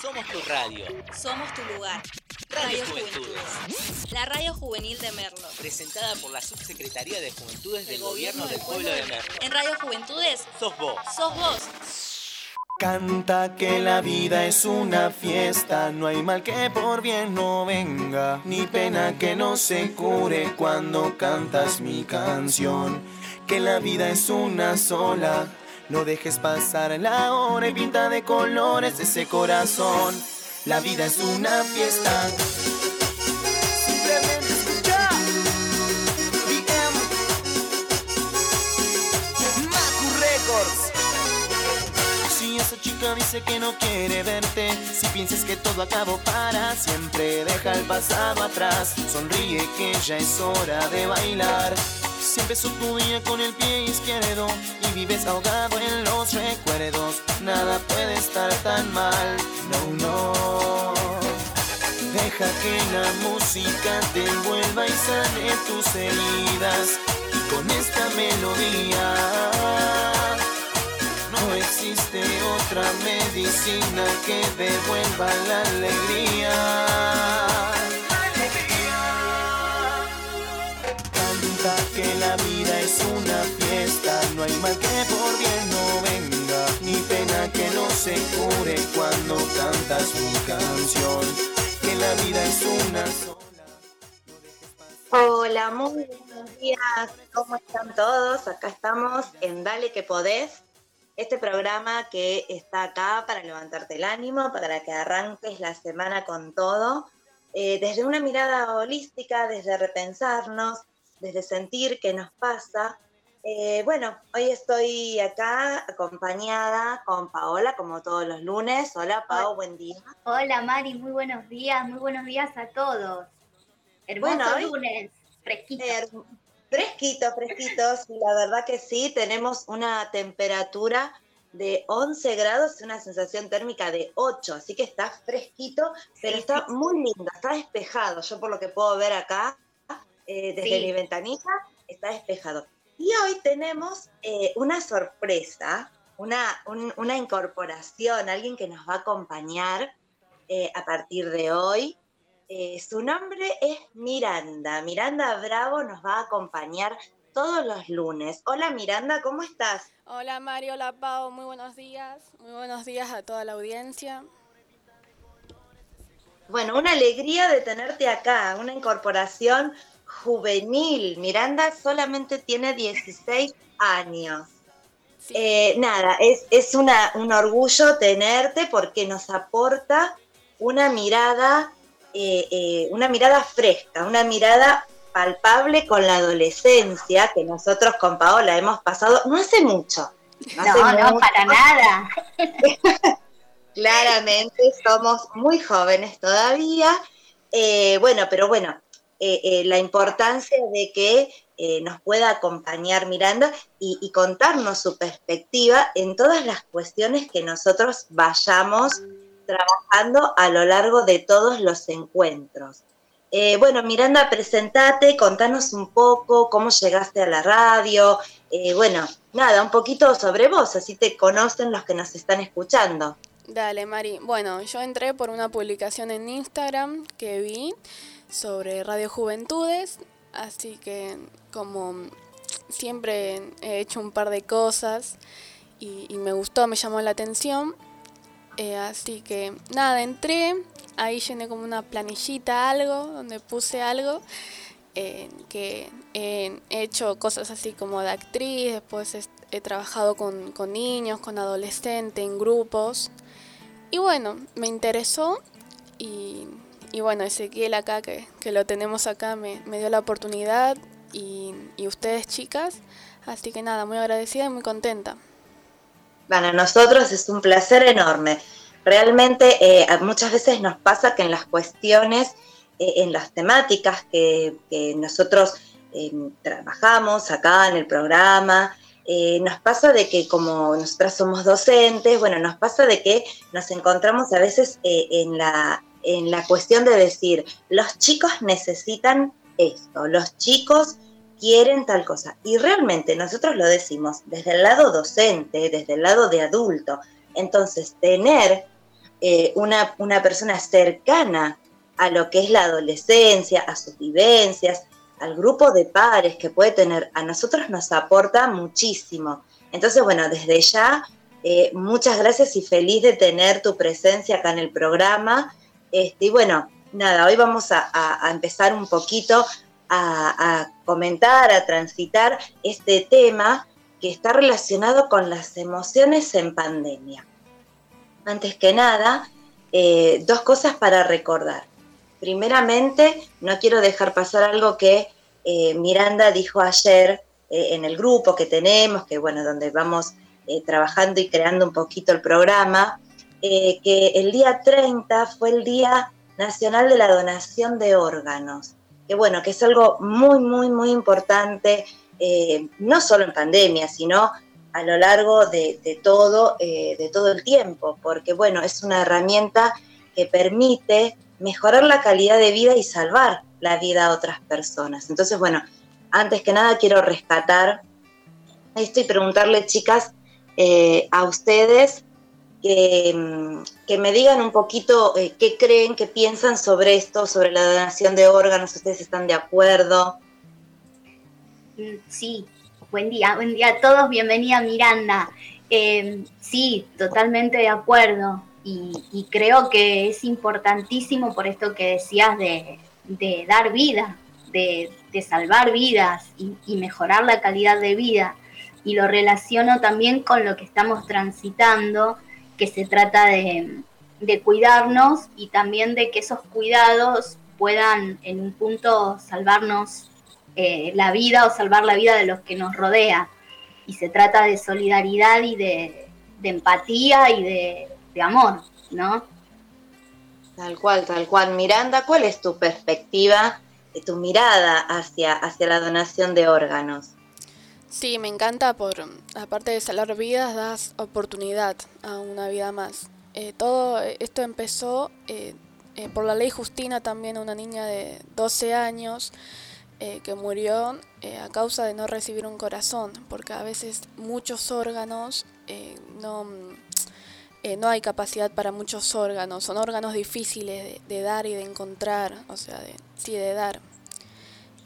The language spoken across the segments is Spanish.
Somos tu radio. Somos tu lugar. Radio Juventudes. La radio juvenil de Merlo. Presentada por la Subsecretaría de Juventudes del Gobierno del Pueblo de Merlo. En Radio Juventudes Sos vos. sos vos. Canta que la vida es una fiesta, no hay mal que por bien no venga, ni pena que no se cure cuando cantas mi canción. Que la vida es una sola, no dejes pasar la hora y pinta de colores ese corazón. La vida es una fiesta. Simplemente escucha. DM. Macu Records. Si esa chica dice que no quiere verte, si piensas que todo acabó para siempre, deja el pasado atrás, sonríe que ya es hora de bailar. Si empezó tu día con el pie izquierdo y vives ahogado en los recuerdos, nada puede estar tan mal, no, no. Deja que la música te envuelva y sane tus heridas y con esta melodía no existe otra medicina que devuelva la alegría. No hay mal que por bien no venga, ni pena que no se cure cuando cantas mi canción. Que la vida es una sola. Hola, muy buenos días. ¿Cómo están todos? Acá estamos en Dale que podés. Este programa que está acá para levantarte el ánimo, para que arranques la semana con todo, eh, desde una mirada holística, desde repensarnos, desde sentir qué nos pasa. Eh, bueno, hoy estoy acá acompañada con Paola, como todos los lunes. Hola, Pao, buen día. Hola Mari, muy buenos días, muy buenos días a todos. Hermoso Bueno, hoy- lunes, fresquito. Eh, Fresquito, fresquito, sí, la verdad que sí, tenemos una temperatura de 11 grados y una sensación térmica de 8, así que está fresquito, pero Sí, está sí. muy lindo, está despejado, yo por lo que puedo ver acá, eh, desde mi ventanilla, está despejado. Y hoy tenemos eh, una sorpresa, una, un- una incorporación, alguien que nos va a acompañar eh, a partir de hoy. Eh, su nombre es Miranda. Miranda Bravo nos va a acompañar todos los lunes. Hola Miranda, ¿cómo estás? Hola Mario, hola Pau, muy buenos días. Muy buenos días a toda la audiencia. Bueno, una alegría de tenerte acá, una incorporación juvenil. Miranda solamente tiene 16 años. Sí, Eh, nada, es, es una, un orgullo tenerte porque nos aporta una mirada, eh, eh, una mirada fresca, una mirada palpable con la adolescencia que nosotros con Paola hemos pasado no hace mucho. No, hace No, no, mucho. para nada. Claramente somos muy jóvenes todavía. Bueno, pero bueno, eh, eh, la importancia de que eh, nos pueda acompañar Miranda y, y contarnos su perspectiva en todas las cuestiones que nosotros vayamos trabajando a lo largo de todos los encuentros. Bueno, Miranda, presentate, contanos un poco cómo llegaste a la radio. bueno, nada, un poquito sobre vos, así te conocen los que nos están escuchando. Dale, Mari. Bueno, yo entré por una publicación en Instagram que vi sobre Radio Juventudes, así que como siempre he hecho un par de cosas y, me gustó, me llamó la atención, eh, así que nada, entré, ahí llené como una planillita, algo, donde puse algo, que he hecho cosas así como de actriz, después he, he trabajado con, con niños, con adolescentes, en grupos. Y bueno, me interesó y, y bueno, Ezequiel acá, que, que lo tenemos acá, me, me dio la oportunidad y, y ustedes chicas. Así que nada, muy agradecida y muy contenta. Bueno, a nosotros es un placer enorme. Realmente eh, muchas veces nos pasa que en las cuestiones, eh, en las temáticas que, que nosotros eh, trabajamos acá en el programa, eh, nos pasa de que como nosotras somos docentes, bueno, nos pasa de que nos encontramos a veces en, la, en la cuestión de decir, los chicos necesitan esto, los chicos quieren tal cosa. Y realmente nosotros lo decimos desde el lado docente, desde el lado de adulto. Entonces, tener eh, una, una persona cercana a lo que es la adolescencia, a sus vivencias, al grupo de pares que puede tener, a nosotros nos aporta muchísimo. Entonces, bueno, desde ya, eh, muchas gracias y feliz de tener tu presencia acá en el programa. Este, y bueno, nada, hoy vamos a, empezar un poquito a, comentar, a transitar este tema que está relacionado con las emociones en pandemia. Antes que nada, eh, dos cosas para recordar. Primeramente, no quiero dejar pasar algo que eh, Miranda dijo ayer eh, en el grupo que tenemos, que bueno, donde vamos trabajando y creando un poquito el programa, que el día 30 fue el Día Nacional de la Donación de Órganos, que bueno, que es algo muy, muy, muy importante, no solo en pandemia, sino a lo largo de, todo, de todo el tiempo, porque bueno, es una herramienta que permite mejorar la calidad de vida y salvar la vida a otras personas. Entonces, bueno, antes que nada quiero rescatar esto y preguntarle, chicas, eh, a ustedes que, mm, que, me digan un poquito eh, qué creen, qué piensan sobre esto, sobre la donación de órganos, ¿ustedes están de acuerdo? Mm, sí, buen día, buen día a todos, bienvenida Miranda. Eh, sí, totalmente de acuerdo. Y, creo que es importantísimo por esto que decías de, dar vida, de, salvar vidas y, mejorar la calidad de vida. Y lo relaciono también con lo que estamos transitando, que se trata de, cuidarnos y también de que esos cuidados puedan en un punto salvarnos eh, la vida o salvar la vida de los que nos rodea. Y se trata de solidaridad y de empatía y de de amor, ¿no? Tal cual, tal cual. Miranda, ¿cuál es tu perspectiva, tu mirada hacia, hacia la donación de órganos? Sí, me encanta por, aparte de salvar vidas, das oportunidad a una vida más. Eh, todo esto empezó eh, eh, por la ley Justina, también una niña de 12 años que murió a causa de no recibir un corazón, porque a veces muchos órganos no eh, no hay capacidad para muchos órganos, son órganos difíciles de, dar y de encontrar, o sea, de, sí, de dar.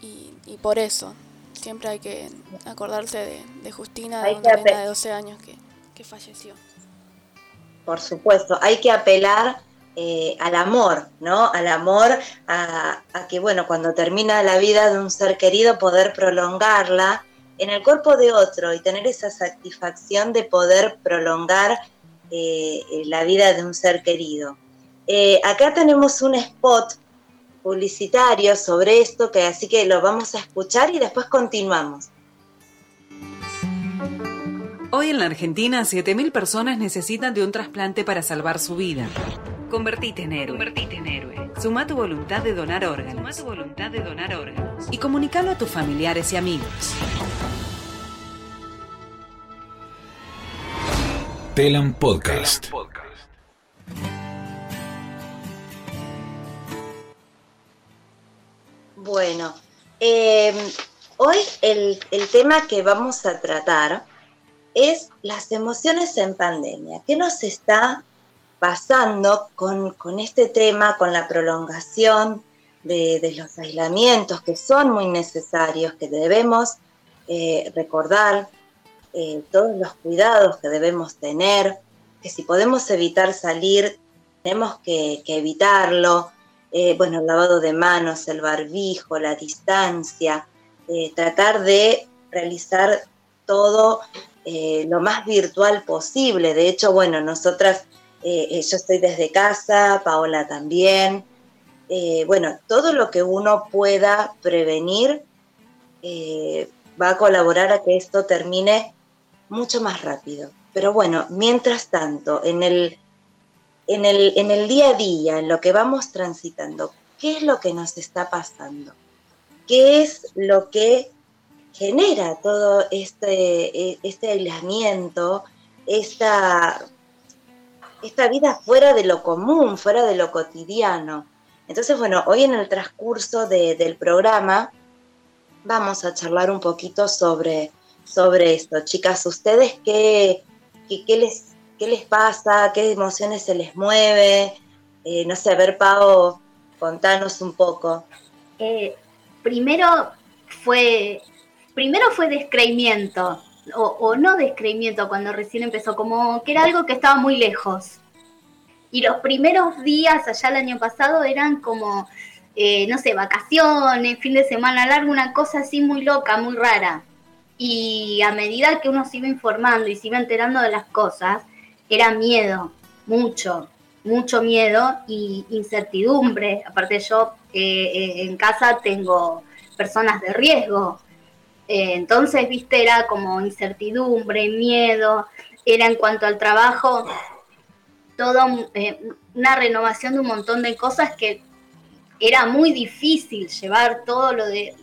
Y, por eso, siempre hay que acordarse de, Justina, de una nena de 12 años que, falleció. Por supuesto, hay que apelar eh, al amor, ¿no? Al amor, a, a, que, bueno, cuando termina la vida de un ser querido, poder prolongarla en el cuerpo de otro y tener esa satisfacción de poder prolongar eh, la vida de un ser querido. Eh, acá tenemos un spot publicitario sobre esto, que así que lo vamos a escuchar y después continuamos. Hoy en la Argentina, 7.000 personas necesitan de un trasplante para salvar su vida. Convertite en héroe. Convertite en héroe. Suma tu voluntad de donar órganos. Suma tu voluntad de donar órganos. Y comunícalo a tus familiares y amigos. Telam Podcast. Bueno, em, hoy el, tema que vamos a tratar es las emociones en pandemia. ¿Qué nos está pasando con, este tema, con la prolongación de, los aislamientos que son muy necesarios, que debemos eh, recordar eh, todos los cuidados que debemos tener, que si podemos evitar salir, tenemos que, evitarlo. Eh, bueno, el lavado de manos, el barbijo, la distancia, eh, tratar de realizar todo lo más virtual posible. De hecho, bueno, nosotras, yo estoy desde casa, Paola también. bueno, todo lo que uno pueda prevenir va a colaborar a que esto termine mucho más rápido. Pero bueno, mientras tanto, en el, en el, en el día a día, en lo que vamos transitando, ¿qué es lo que nos está pasando? ¿Qué es lo que genera todo este, este aislamiento, esta, esta vida fuera de lo común, fuera de lo cotidiano? Entonces, bueno, hoy en el transcurso del programa vamos a charlar un poquito sobre sobre esto. Chicas, ¿ustedes qué, qué, les, qué les pasa, qué emociones se les mueve. Eh, no sé, a ver, Pau, contanos un poco. Eh, primero fue, primero fue descreimiento, o, no descreimiento cuando recién empezó, como que era algo que estaba muy lejos. Y los primeros días, allá el año pasado, eran como, eh, no sé, vacaciones, fin de semana largo, una cosa así muy loca, muy rara. Y a medida que uno se iba informando y se iba enterando de las cosas, era miedo, mucho, mucho miedo y incertidumbre. Aparte yo eh, eh, en casa tengo personas de riesgo, eh, entonces, viste, era como incertidumbre, miedo, era en cuanto al trabajo, toda una renovación de un montón de cosas que era muy difícil llevar todo lo de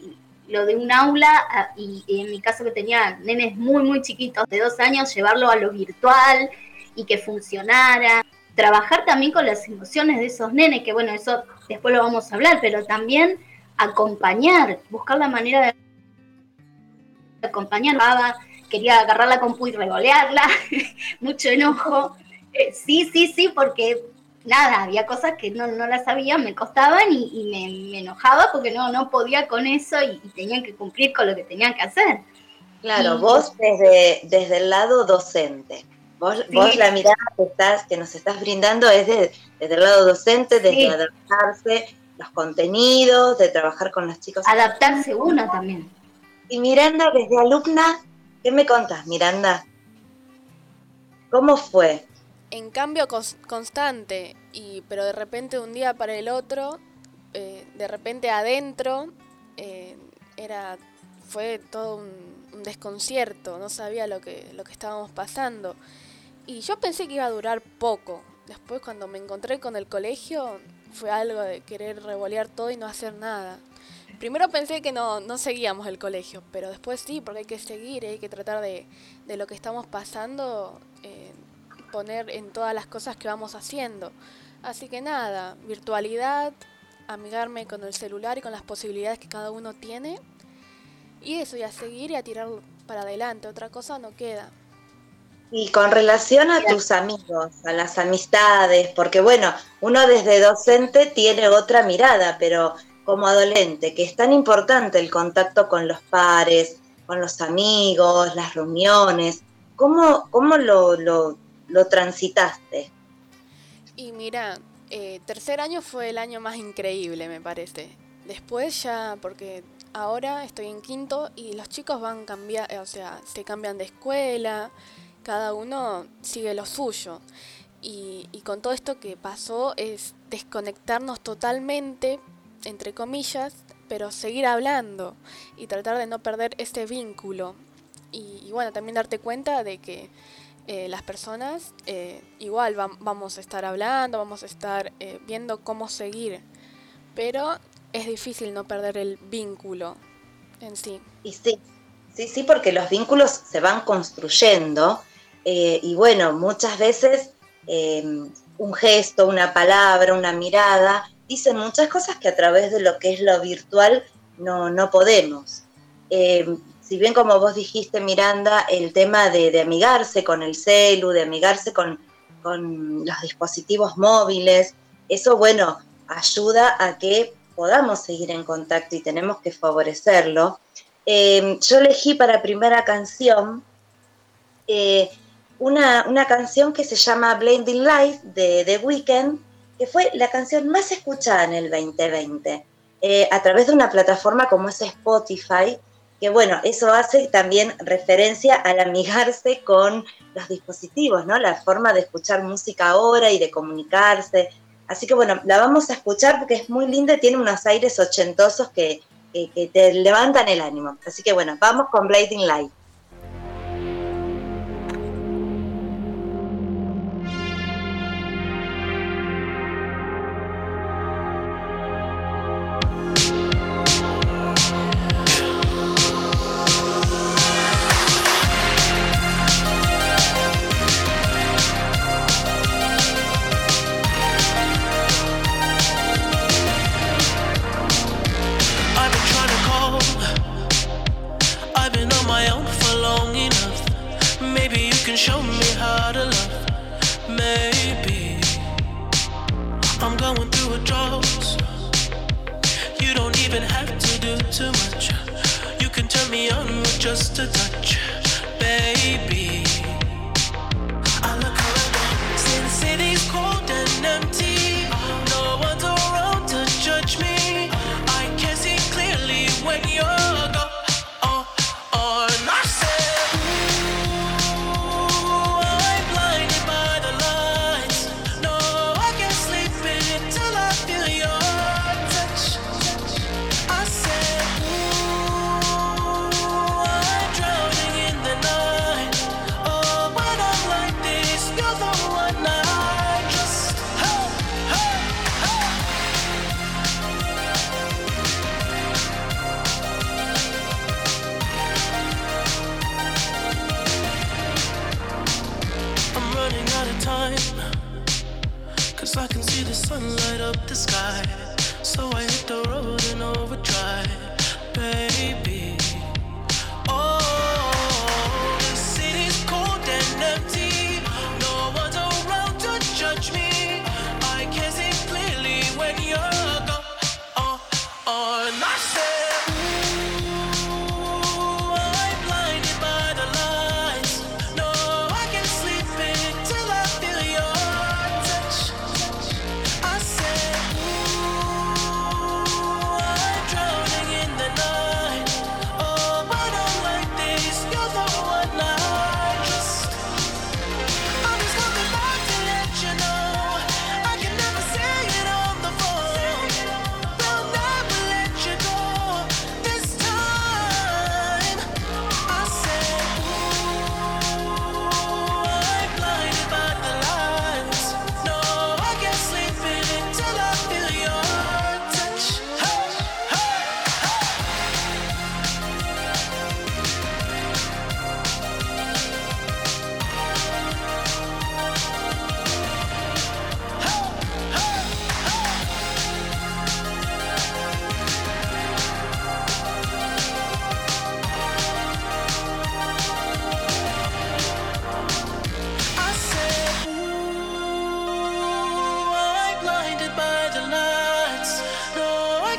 lo de un aula y, en mi caso que tenía nenes muy muy chiquitos de dos años llevarlo a lo virtual y que funcionara trabajar también con las emociones de esos nenes, que bueno, eso después lo vamos a hablar, pero también acompañar, buscar la manera de acompañar. Quería agarrar la compu y regolearla, mucho enojo. Eh, sí, sí, sí, porque nada, había cosas que no, no las sabía, me costaban y, me, enojaba porque no, no podía con eso y, tenían que cumplir con lo que tenían que hacer. Claro, vos desde, desde el lado docente. Vos, la mirada que, estás, que nos estás brindando es desde el lado docente, desde adaptarse los contenidos, de trabajar con los chicos. Adaptarse uno también. Y Miranda, desde alumna, ¿qué me contás, Miranda? ¿Cómo fue? En cambio constante, y, pero de repente de un día para el otro, eh, de repente adentro, eh, era, fue todo un, un, desconcierto, no sabía lo que, lo que estábamos pasando. Y yo pensé que iba a durar poco. Después cuando me encontré con el colegio fue algo de querer revolear todo y no hacer nada. Primero pensé que no, no seguíamos el colegio, pero después sí, porque hay que seguir, hay que tratar de, de lo que estamos pasando, eh, poner en todas las cosas que vamos haciendo. Así que nada, virtualidad, amigarme con el celular y con las posibilidades que cada uno tiene. Y eso, y a seguir y a tirar para adelante, otra cosa no queda. Y con relación a tus amigos, a las amistades, porque bueno, uno desde docente tiene otra mirada, pero como adolescente, que es tan importante el contacto con los pares, con los amigos, las reuniones, ¿cómo, cómo lo, lo, transitaste? Y mira, eh, tercer año fue el año más increíble, me parece. Después ya, porque ahora estoy en quinto y los chicos van cambiar, o sea, se cambian de escuela, cada uno sigue lo suyo. Y, con todo esto que pasó es desconectarnos totalmente, entre comillas, pero seguir hablando y tratar de no perder ese vínculo. Y, bueno, también darte cuenta de que eh, las personas eh, igual vamos a estar hablando, vamos a estar eh, viendo cómo seguir, pero es difícil no perder el vínculo en sí. Y sí, sí, sí, porque los vínculos se van construyendo eh, y bueno, muchas veces eh, un gesto, una palabra, una mirada, dicen muchas cosas que a través de lo que es lo virtual no, no podemos. Eh, si bien como vos dijiste, Miranda, el tema de, amigarse con el celu, de amigarse con, con los dispositivos móviles, eso, bueno, ayuda a que podamos seguir en contacto y tenemos que favorecerlo. yo elegí para primera canción una, canción que se llama Blinding Light de The Weeknd, que fue la canción más escuchada en el 2020, eh, a través de una plataforma como es Spotify, que bueno, eso hace también referencia al amigarse con los dispositivos, ¿no? La forma de escuchar música ahora y de comunicarse. Así que bueno, la vamos a escuchar porque es muy linda tiene unos aires ochentosos que, que te levantan el ánimo. Así que bueno, vamos con Blinding Light.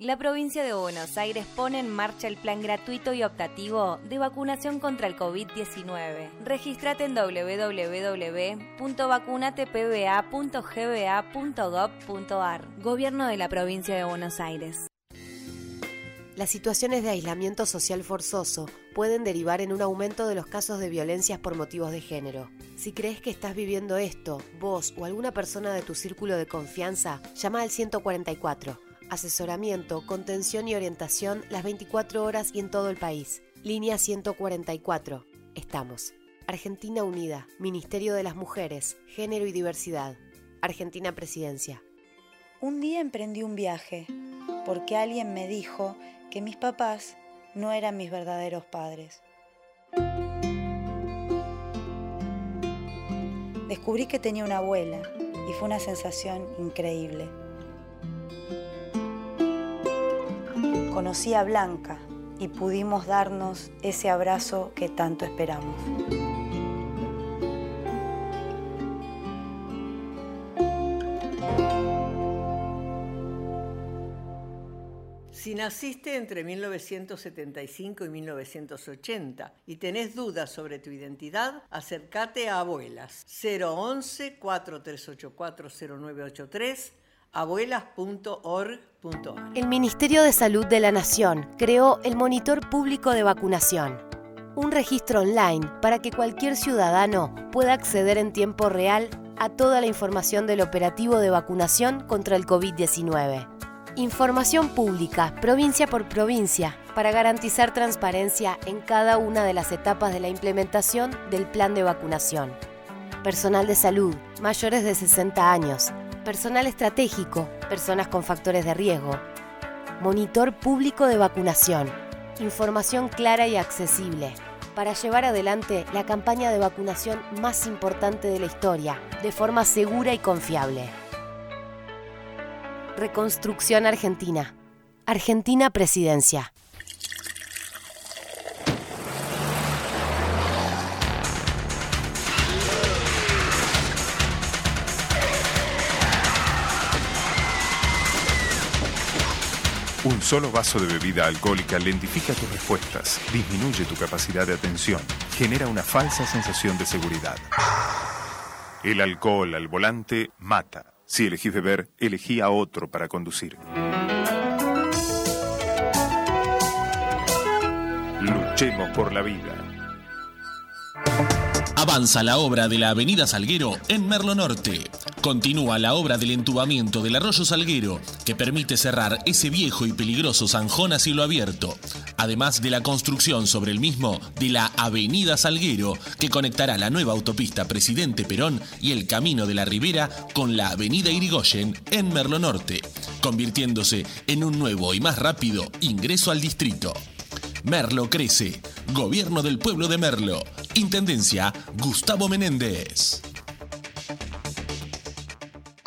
La provincia de Buenos Aires pone en marcha el plan gratuito y optativo de vacunación contra el COVID-19. Regístrate en www.vacunatepba.gba.gov.ar. Gobierno de la provincia de Buenos Aires. Las situaciones de aislamiento social forzoso pueden derivar en un aumento de los casos de violencias por motivos de género. Si crees que estás viviendo esto, vos o alguna persona de tu círculo de confianza, llama al 144. Asesoramiento, contención y orientación las 24 horas y en todo el país. Línea 144. Estamos. Argentina Unida, Ministerio de las Mujeres, Género y Diversidad. Argentina Presidencia. Un día emprendí un viaje porque alguien me dijo que mis papás no eran mis verdaderos padres. Descubrí que tenía una abuela y fue una sensación increíble. Conocí a Blanca y pudimos darnos ese abrazo que tanto esperamos. Si naciste entre 1975 y 1980 y tenés dudas sobre tu identidad, acércate a Abuelas 011 4384 0983 abuelas.org.ar. El Ministerio de Salud de la Nación creó el Monitor Público de Vacunación, un registro online para que cualquier ciudadano pueda acceder en tiempo real a toda la información del operativo de vacunación contra el COVID-19. Información pública, provincia por provincia, para garantizar transparencia en cada una de las etapas de la implementación del plan de vacunación. Personal de salud, mayores de 60 años, personal estratégico, personas con factores de riesgo, monitor público de vacunación, información clara y accesible, para llevar adelante la campaña de vacunación más importante de la historia, de forma segura y confiable. Reconstrucción Argentina. Argentina Presidencia. Un solo vaso de bebida alcohólica lentifica tus respuestas, disminuye tu capacidad de atención, genera una falsa sensación de seguridad. El alcohol al volante mata. Si elegís beber, elegí a otro para conducir. Luchemos por la vida. Avanza la obra de la Avenida Salguero en Merlo Norte. Continúa la obra del entubamiento del arroyo Salguero, que permite cerrar ese viejo y peligroso zanjón a cielo abierto. Además de la construcción sobre el mismo de la Avenida Salguero, que conectará la nueva autopista Presidente Perón y el Camino de la Ribera con la Avenida Irigoyen en Merlo Norte, convirtiéndose en un nuevo y más rápido ingreso al distrito. Merlo crece. Gobierno del pueblo de Merlo. Intendencia Gustavo Menéndez.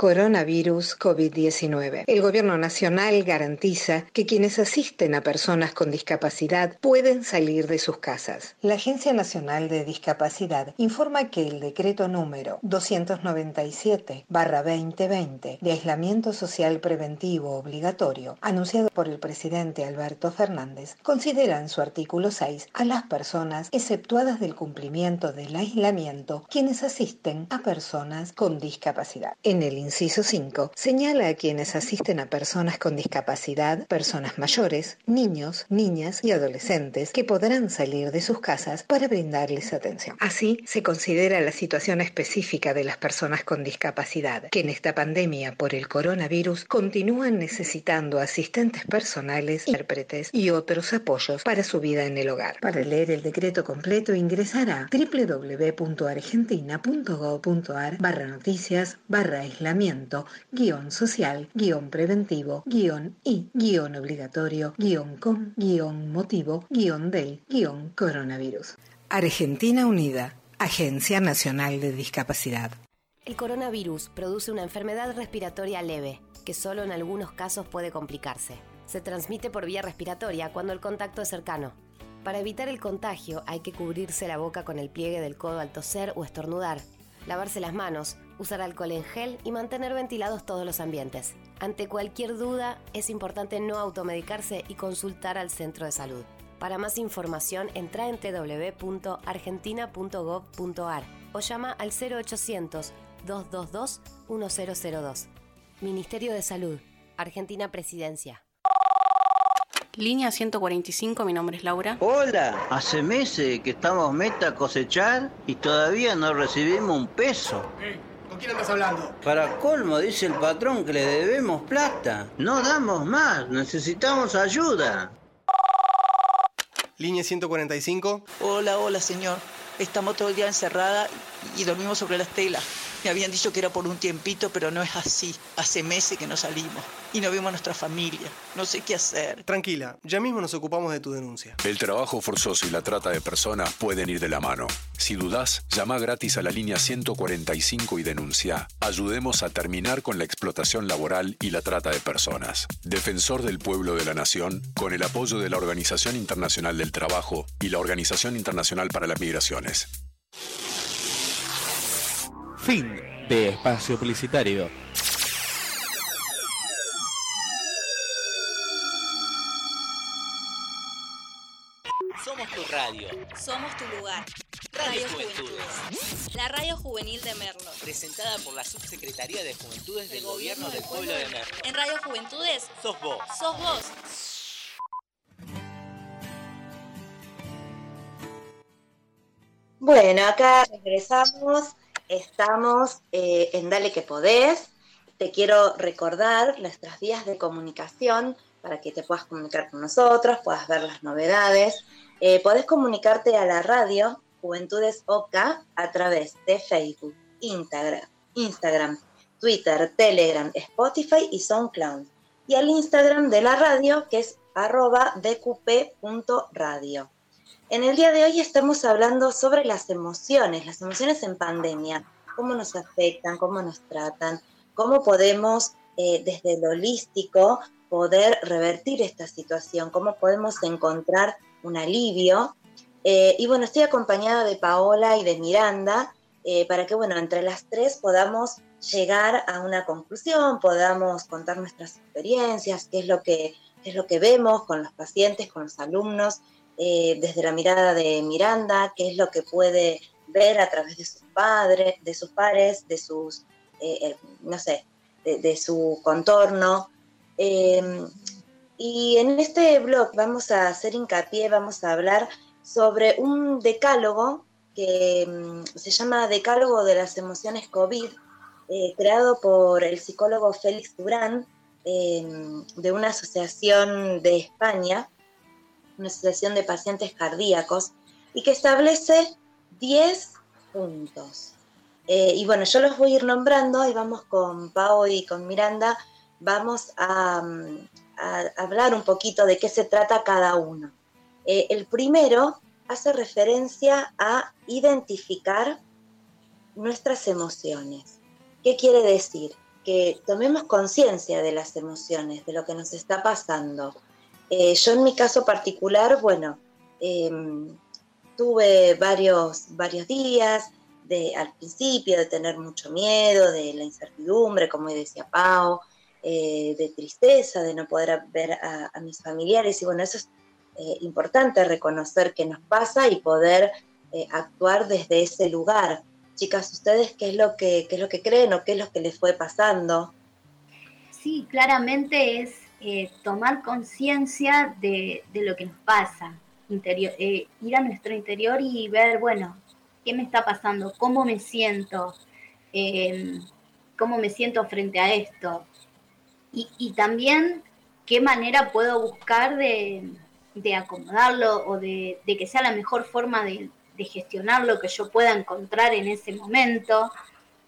Coronavirus COVID-19. El Gobierno Nacional garantiza que quienes asisten a personas con discapacidad pueden salir de sus casas. La Agencia Nacional de Discapacidad informa que el decreto número 297-2020 de aislamiento social preventivo obligatorio, anunciado por el presidente Alberto Fernández, considera en su artículo 6 a las personas exceptuadas del cumplimiento del aislamiento quienes asisten a personas con discapacidad. En el inciso 5, señala a quienes asisten a personas con discapacidad, personas mayores, niños, niñas y adolescentes que podrán salir de sus casas para brindarles atención. Así, se considera la situación específica de las personas con discapacidad, que en esta pandemia por el coronavirus continúan necesitando asistentes personales, intérpretes y otros apoyos para su vida en el hogar. Para leer el decreto completo ingresará a www.argentina.gov.ar barra noticias barra guion social guion preventivo guion y guion obligatorio guion con guion motivo guion del guion coronavirus. Argentina Unida, Agencia Nacional de Discapacidad. El coronavirus produce una enfermedad respiratoria leve, que solo en algunos casos puede complicarse. Se transmite por vía respiratoria cuando el contacto es cercano. Para evitar el contagio hay que cubrirse la boca con el pliegue del codo al toser o estornudar, lavarse las manos, usar alcohol en gel y mantener ventilados todos los ambientes. Ante cualquier duda, es importante no automedicarse y consultar al centro de salud. Para más información, entra en www.argentina.gov.ar o llama al 0800-222-1002. Ministerio de Salud, Argentina Presidencia. Línea 145, mi nombre es Laura. Hola, hace meses que estamos meta a cosechar y todavía no recibimos un peso. ¿Con quién andas hablando? Para colmo, dice el patrón que le debemos plata. No damos más, necesitamos ayuda. Línea 145. Hola, hola, señor. Estamos todo el día encerrada y dormimos sobre las telas. Me habían dicho que era por un tiempito, pero no es así. Hace meses que no salimos y no vemos a nuestra familia. No sé qué hacer. Tranquila, ya mismo nos ocupamos de tu denuncia. El trabajo forzoso y la trata de personas pueden ir de la mano. Si dudás, llama gratis a la línea 145 y denuncia. Ayudemos a terminar con la explotación laboral y la trata de personas. Defensor del pueblo de la nación, con el apoyo de la Organización Internacional del Trabajo y la Organización Internacional para las Migraciones. Fin de espacio publicitario. Radio. Somos tu lugar. Radio Radio Juventudes. Juventudes. La radio juvenil de Merlo. Presentada por la Subsecretaría de Juventudes del Gobierno del Pueblo de Merlo. En Radio Juventudes Sos vos. sos vos. Bueno, acá regresamos, estamos eh, en Dale que Podés. Te quiero recordar nuestras vías de comunicación para que te puedas comunicar con nosotros, puedas ver las novedades. Eh, podés comunicarte a la radio Juventudes OK a través de Facebook, Instagram, Instagram, Twitter, Telegram, Spotify y SoundCloud. Y al Instagram de la radio, que es arroba dqp.radio. En el día de hoy estamos hablando sobre las emociones, las emociones en pandemia, cómo nos afectan, cómo nos tratan, cómo podemos eh, desde lo holístico poder revertir esta situación, cómo podemos encontrar un alivio. Eh, y bueno, estoy acompañada de Paola y de Miranda eh, para que, bueno, entre las tres podamos llegar a una conclusión, podamos contar nuestras experiencias, qué es lo que, es lo que vemos con los pacientes, con los alumnos, eh, desde la mirada de Miranda, qué es lo que puede ver a través de sus padres, de sus pares, de sus, no sé, de su contorno. Y en este blog vamos a hacer hincapié, vamos a hablar sobre un decálogo que mm, se llama Decálogo de las Emociones COVID, eh, creado por el psicólogo Félix Durán, eh, de una asociación de España, una asociación de pacientes cardíacos, y que establece 10 puntos. Eh, y bueno, yo los voy a ir nombrando y vamos con Pau y con Miranda, vamos a, mm, hablar un poquito de qué se trata cada uno. Eh, el primero hace referencia a identificar nuestras emociones. ¿Qué quiere decir? Que tomemos conciencia de las emociones, de lo que nos está pasando. Eh, yo en mi caso particular, bueno, em, tuve varios, varios días de, al principio de tener mucho miedo, de la incertidumbre, como decía Pau, eh, de tristeza, de no poder ver a, mis familiares. Y bueno, eso es eh, importante reconocer qué nos pasa y poder eh, actuar desde ese lugar. Chicas, ¿ustedes qué es lo que, qué es lo que creen o qué es lo que les fue pasando? Sí, claramente es tomar conciencia de, de lo que nos pasa, interior, ir a nuestro interior y ver, bueno, qué me está pasando, cómo me siento, eh, cómo me siento frente a esto. Y, y también qué manera puedo buscar de, de acomodarlo o de, de, que sea la mejor forma de, de, gestionar lo que yo pueda encontrar en ese momento,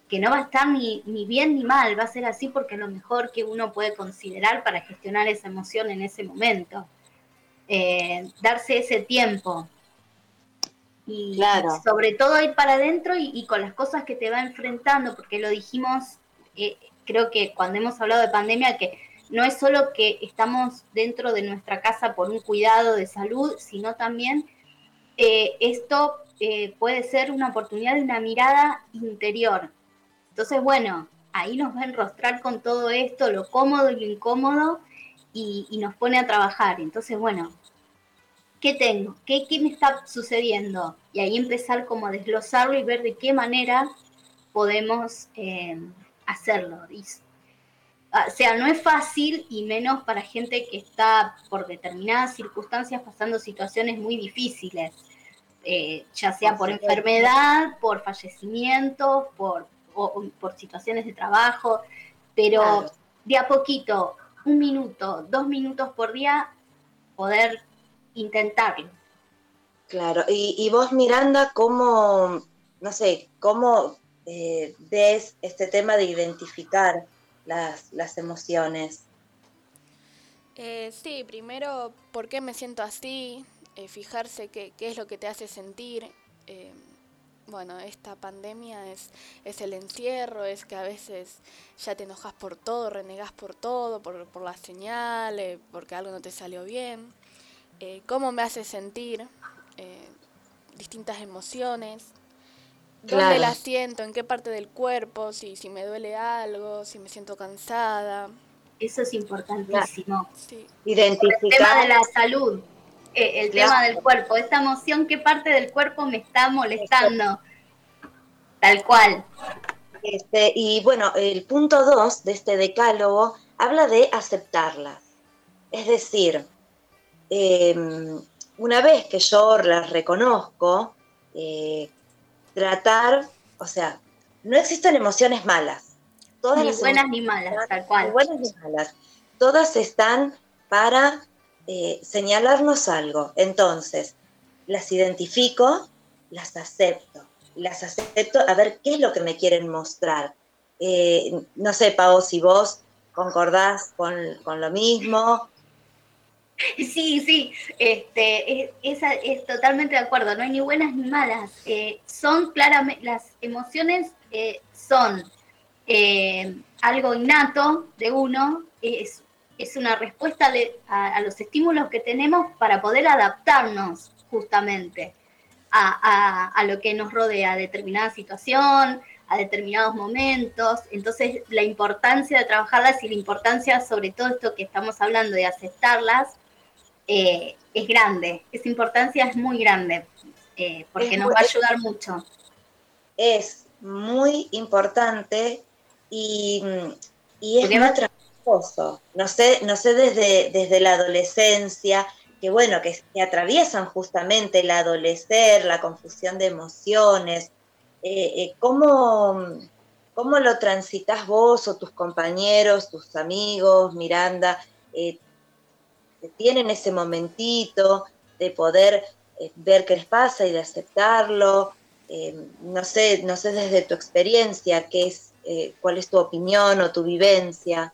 que no va a estar ni, ni, bien ni mal, va a ser así porque es lo mejor que uno puede considerar para gestionar esa emoción en ese momento. Eh, darse ese tiempo. Y claro. sobre todo ir para adentro y, y, con las cosas que te va enfrentando, porque lo dijimos, eh, creo que cuando hemos hablado de pandemia, que no es solo que estamos dentro de nuestra casa por un cuidado de salud, sino también eh, esto eh, puede ser una oportunidad de una mirada interior. Entonces, bueno, ahí nos va a enrostrar con todo esto, lo cómodo y lo incómodo, y, nos pone a trabajar. Entonces, bueno, ¿qué tengo? ¿Qué, ¿Qué me está sucediendo? Y ahí empezar como a desglosarlo y ver de qué manera podemos eh, hacerlo. Y o sea, no es fácil y menos para gente que está por determinadas circunstancias pasando situaciones muy difíciles, eh, ya sea por enfermedad, por fallecimiento, por, o, por situaciones de trabajo, pero claro. de a poquito, un minuto, dos minutos por día, poder intentarlo. Claro, y, y vos Miranda, ¿cómo, no sé, cómo eh, este tema de identificar las, las emociones? Eh, sí, primero, ¿por qué me siento así? Eh, fijarse qué, qué, es lo que te hace sentir. Eh, bueno, esta pandemia es, es el encierro, es que a veces ya te enojas por todo, renegas por todo, por, por las señales, porque algo no te salió bien. ¿Cómo me hace sentir? distintas emociones. ¿Dónde claro. la siento? ¿En qué parte del cuerpo? Si, si me duele algo, si me siento cansada. Eso es importantísimo. Sí. Identificar. El tema de la salud, eh, el claro. tema del cuerpo, esta emoción, ¿qué parte del cuerpo me está molestando? Tal cual. Este, y bueno, el punto 2 de este decálogo habla de aceptarlas. Es decir, eh, una vez que yo las reconozco, eh, tratar, o sea, no existen emociones malas. Todas ni buenas ni malas, tal cual. Ni buenas ni malas. Todas están para eh, señalarnos algo. Entonces, las identifico, las acepto. Las acepto a ver qué es lo que me quieren mostrar. Eh, no sé, Pau, si vos concordás con, con lo mismo. Sí, sí, este, es, es totalmente de acuerdo, no hay ni buenas ni malas. Eh, son claramente, las emociones eh, son eh, algo innato de uno, es, es una respuesta a los estímulos que tenemos para poder adaptarnos justamente a, a- a lo que nos rodea, a determinada situación, a determinados momentos. Entonces, la importancia de trabajarlas y la importancia sobre todo esto que estamos hablando de aceptarlas eh, es grande. Esa importancia es muy grande eh, porque Es nos muy- va a ayudar mucho. Es muy importante y, y es muy. No sé, no sé desde, desde la adolescencia, que bueno, que, que atraviesan justamente el adolecer, la confusión de emociones. Eh, eh, ¿cómo, ¿Cómo lo transitas vos o tus compañeros, tus amigos, Miranda? Eh, tienen ese momentito de poder eh, ver qué les pasa y de aceptarlo. Eh, no sé, no sé desde tu experiencia qué es, eh, cuál es tu opinión o tu vivencia.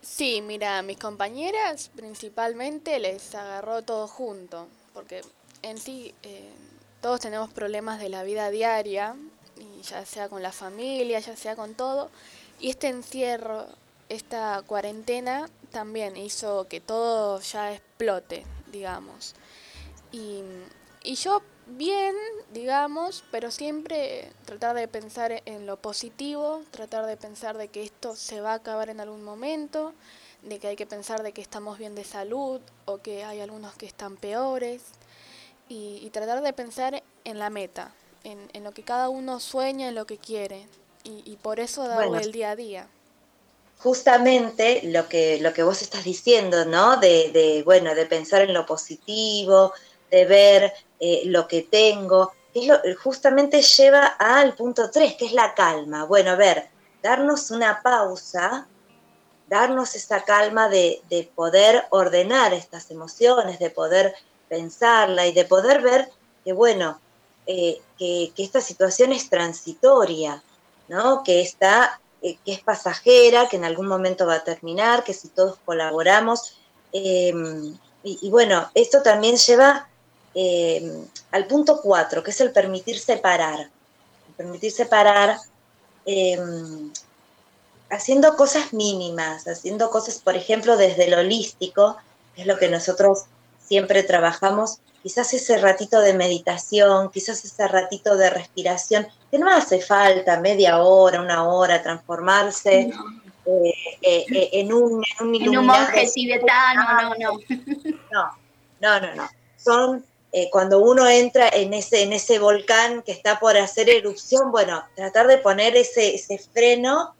Sí, mira, mis compañeras principalmente les agarró todo junto, porque en sí eh, todos tenemos problemas de la vida diaria, ya sea con la familia, ya sea con todo, y este encierro, esta cuarentena también hizo que todo ya explote, digamos. Y, y yo bien, digamos, pero siempre tratar de pensar en lo positivo, tratar de pensar de que esto se va a acabar en algún momento, de que hay que pensar de que estamos bien de salud o que hay algunos que están peores y, y tratar de pensar en la meta, en, en lo que cada uno sueña, en lo que quiere y, y por eso darle Bueno. el día a día. Justamente lo que, lo que vos estás diciendo, ¿no? De, de, bueno, de pensar en lo positivo, de ver eh, lo que tengo, es lo- justamente lleva al punto 3, que es la calma. Bueno, a ver, darnos una pausa, darnos esa calma de, de poder ordenar estas emociones, de poder pensarla y de poder ver que, bueno, eh, que, que esta situación es transitoria, ¿no? Que está, eh, que es pasajera, que en algún momento va a terminar, que si todos colaboramos. eh, y, bueno, esto también lleva eh, al punto 4, que es el permitir separar. Permitir separar eh, haciendo cosas mínimas, haciendo cosas, por ejemplo, desde lo holístico, que es lo que nosotros siempre trabajamos, quizás ese ratito de meditación, quizás ese ratito de respiración, que no hace falta media hora, una hora, transformarse eh, eh, eh, en un, en un En un monje tibetano, no, no. No, no, no, no. Son eh, cuando uno entra en ese, en ese volcán que está por hacer erupción, bueno, tratar de poner ese, ese freno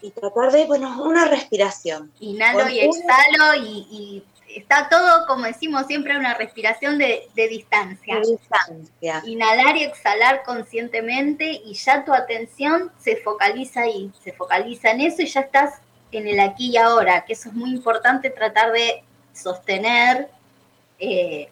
y tratar de, bueno, una respiración. Inhalo y una- exhalo y, y está todo, como decimos siempre, una respiración de, de distancia. De distancia. Inhalar y exhalar conscientemente y ya tu atención se focaliza ahí, se focaliza en eso y ya estás en el aquí y ahora, que eso es muy importante tratar de sostener eh,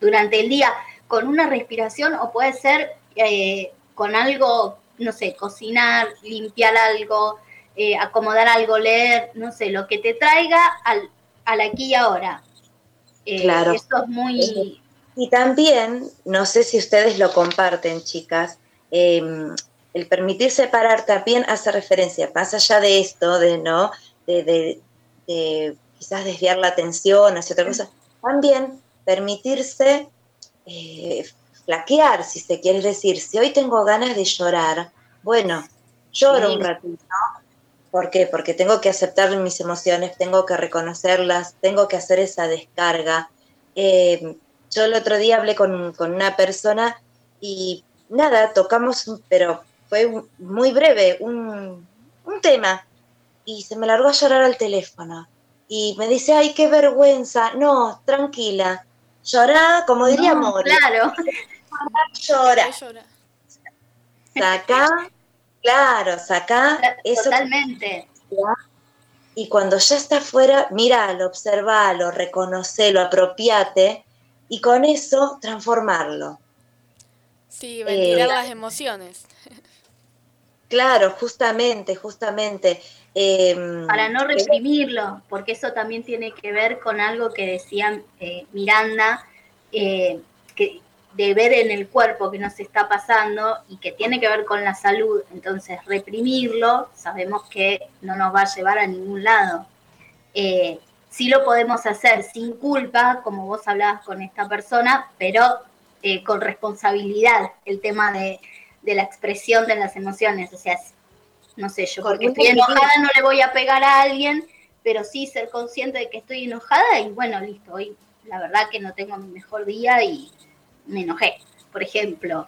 durante el día con una respiración o puede ser eh, con algo, no sé, cocinar, limpiar algo, eh, acomodar algo, leer, no sé, lo que te traiga al, al aquí y ahora. Eh, Claro. Eso es muy... Y también, no sé si ustedes lo comparten, chicas, eh, el permitir separar también hace referencia, más allá de esto, de no, de, de- de quizás desviar la atención hacia otra cosa, también permitirse eh, flaquear, si se quiere decir, si hoy tengo ganas de llorar, bueno, lloro Sí. un ratito. ¿Por qué? Porque tengo que aceptar mis emociones, tengo que reconocerlas, tengo que hacer esa descarga. Eh, yo el otro día hablé con, con una persona y nada, tocamos, pero fue un- muy breve, un, un tema. Y se me largó a llorar al teléfono. Y me dice, ay, qué vergüenza. No, tranquila. Llorá, como diría No, Mori. claro. Llora. Sacá, claro, sacá eso. Totalmente. Y cuando ya está afuera, míralo, observalo, reconocelo, apropiate y con eso transformarlo. Sí, ventilar Eh, las emociones. Claro, justamente, justamente. em, para no eh, reprimirlo, porque eso también tiene que ver con algo que decía eh, Miranda, eh, que de ver en el cuerpo que nos está pasando y que tiene que ver con la salud. Entonces, reprimirlo sabemos que no nos va a llevar a ningún lado. Eh, sí lo podemos hacer sin culpa, como vos hablabas con esta persona, pero eh, con responsabilidad, el tema de, de la expresión de las emociones. O sea, no sé, yo porque estoy enojada no le voy a pegar a alguien, pero sí ser consciente de que estoy enojada y bueno, listo, hoy la verdad que no tengo mi mejor día y me enojé, por ejemplo.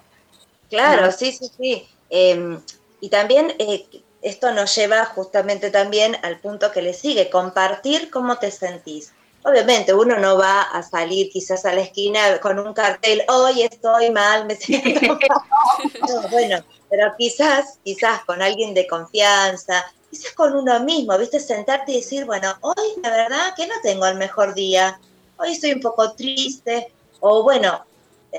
Claro, ¿no? sí, sí, sí. Eh, y también eh, esto nos lleva justamente también al punto que le sigue, compartir cómo te sentís. Obviamente uno no va a salir quizás a la esquina con un cartel, hoy estoy mal, me siento mal". No, bueno, pero quizás, quizás con alguien de confianza, quizás con uno mismo, ¿viste? Sentarte y decir, bueno, hoy la verdad que no tengo el mejor día, hoy estoy un poco triste, o bueno,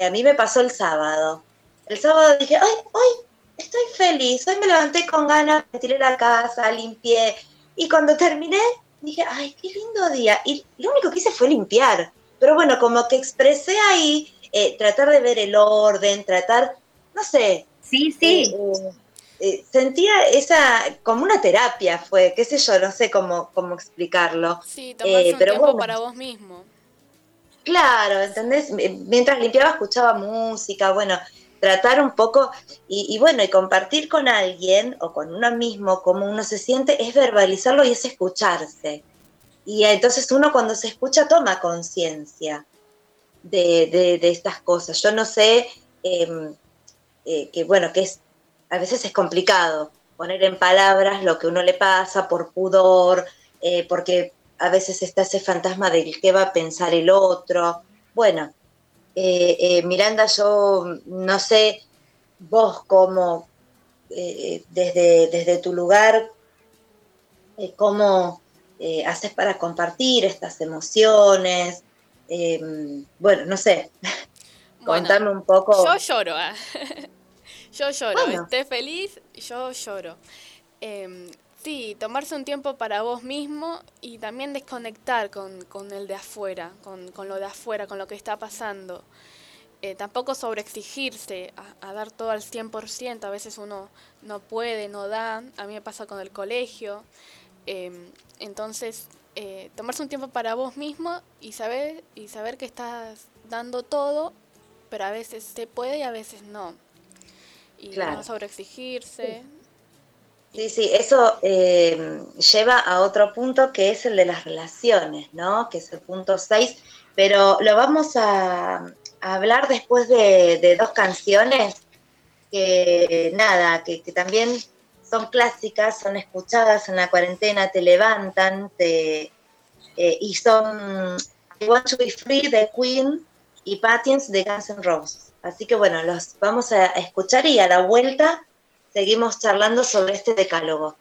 a mí me pasó el sábado. El sábado dije, ay, hoy estoy feliz, hoy me levanté con ganas, me tiré la casa, limpié, y cuando terminé, dije, ay, qué lindo día. Y lo único que hice fue limpiar. Pero bueno, como que expresé ahí, eh, tratar de ver el orden, tratar, no sé. Sí, sí. eh, eh, sentía esa, como una terapia fue, qué sé yo, no sé cómo, cómo explicarlo. Sí, tomarse Eh, un pero tiempo bueno. para vos mismo. Claro, ¿entendés? Mientras limpiaba escuchaba música, bueno, tratar un poco y, bueno, y compartir con alguien o con uno mismo cómo uno se siente es verbalizarlo y es escucharse. Y entonces uno cuando se escucha toma conciencia de estas cosas. Yo no sé, em, eh, que bueno, que es, a veces es complicado poner en palabras lo que uno le pasa por pudor, eh, porque a veces está ese fantasma del qué va a pensar el otro. Bueno, eh, eh, Miranda, yo no sé vos cómo, eh, desde, desde tu lugar, cómo haces para compartir estas emociones. Eh, bueno, no sé, Bueno, contame un poco. Yo lloro. ah. yo lloro. Bueno. Esté feliz, yo lloro. Sí, tomarse un tiempo para vos mismo y también desconectar con, con el de afuera, con, con lo de afuera, con lo que está pasando. Eh, tampoco sobreexigirse a, a dar todo al 100%, a veces uno no puede, no da, a mí me pasa con el colegio. Em, entonces, eh, tomarse un tiempo para vos mismo y saber, y saber que estás dando todo, pero a veces se puede y a veces no. Y Claro. no sobreexigirse. Sí, sí, eso eh, lleva a otro punto que es el de las relaciones, ¿no? Que es el punto 6, pero lo vamos a, hablar después de, dos canciones que, nada, que, que también son clásicas, son escuchadas en la cuarentena, te levantan, te, eh, y son I Want to Be Free de Queen y Patience de Guns N' Roses. Así que bueno, los vamos a escuchar y a la vuelta seguimos charlando sobre este decálogo.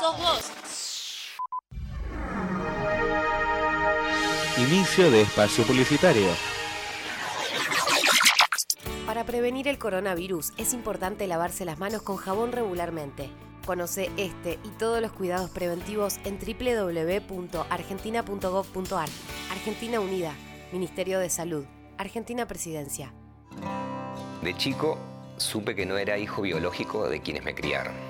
Sos vos. Inicio de espacio publicitario. Para prevenir el coronavirus es importante lavarse las manos con jabón regularmente. Conoce este y todos los cuidados preventivos en www.argentina.gov.ar. Argentina Unida, Ministerio de Salud, Argentina Presidencia. De chico supe que no era hijo biológico de quienes me criaron.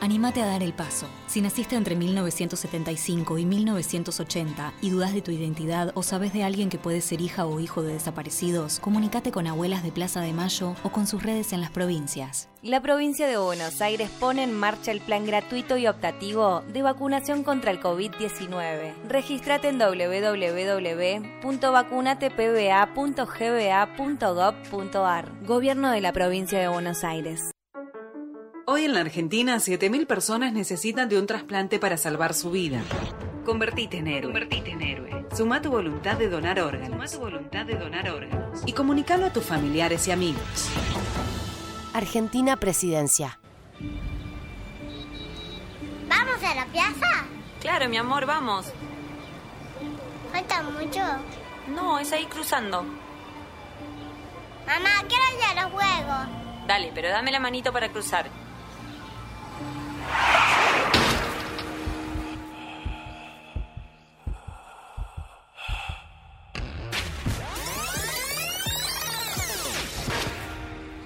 Anímate a dar el paso. Si naciste entre 1975 y 1980 y dudas de tu identidad o sabes de alguien que puede ser hija o hijo de desaparecidos, comunícate con abuelas de Plaza de Mayo o con sus redes en las provincias. La provincia de Buenos Aires pone en marcha el plan gratuito y optativo de vacunación contra el COVID-19. Regístrate en www.vacunatepba.gba.gov.ar. Gobierno de la provincia de Buenos Aires. Hoy en la Argentina, 7.000 personas necesitan de un trasplante para salvar su vida. Convertite en héroe. Convertite en héroe. Suma tu voluntad de donar órganos. Suma tu voluntad de donar órganos. Y comunícalo a tus familiares y amigos. Argentina Presidencia. ¿Vamos a la plaza? Claro, mi amor, vamos. ¿Falta mucho? No, es ahí cruzando. Mamá, quiero ir a los juegos. Dale, pero dame la manito para cruzar.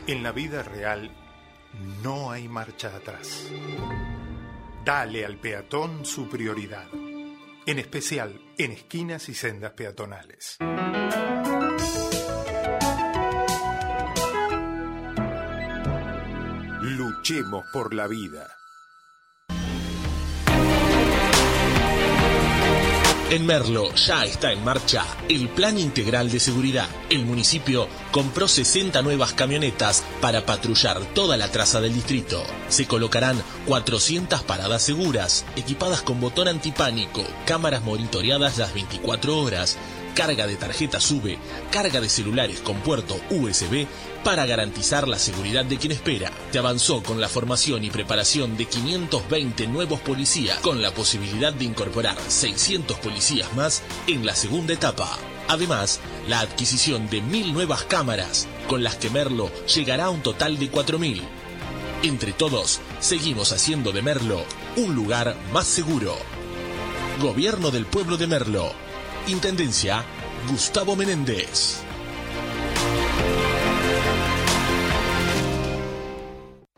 En la vida real no hay marcha atrás. Dale al peatón su prioridad, en especial en esquinas y sendas peatonales. Luchemos por la vida. En Merlo ya está en marcha el Plan Integral de Seguridad. El municipio compró 60 nuevas camionetas para patrullar toda la traza del distrito. Se colocarán 400 paradas seguras, equipadas con botón antipánico, cámaras monitoreadas las 24 horas, carga de tarjeta SUBE, carga de celulares con puerto USB para garantizar la seguridad de quien espera. Se avanzó con la formación y preparación de 520 nuevos policías, con la posibilidad de incorporar 600 policías más en la segunda etapa. Además, la adquisición de mil nuevas cámaras, con las que Merlo llegará a un total de 4.000. Entre todos, seguimos haciendo de Merlo un lugar más seguro. Gobierno del pueblo de Merlo. Intendencia, Gustavo Menéndez.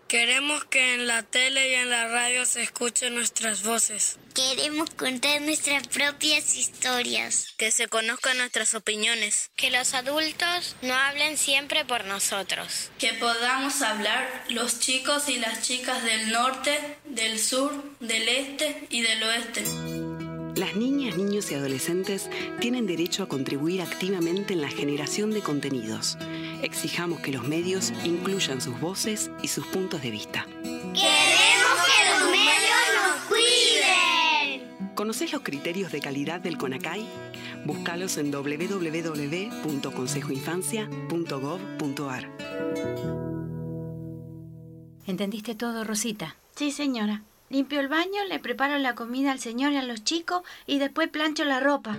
Queremos que en la tele y en la radio se escuchen nuestras voces. Queremos contar nuestras propias historias. Que se conozcan nuestras opiniones. Que los adultos no hablen siempre por nosotros. Que podamos hablar los chicos y las chicas del norte, del sur, del este y del oeste. Las niñas, niños y adolescentes tienen derecho a contribuir activamente en la generación de contenidos. Exijamos que los medios incluyan sus voces y sus puntos de vista. ¡Queremos que los medios nos cuiden! ¿Conoces los criterios de calidad del CONACAI? Búscalos en www.consejoinfancia.gov.ar. ¿Entendiste todo, Rosita? Sí, señora. Limpio el baño, le preparo la comida al señor y a los chicos y después plancho la ropa.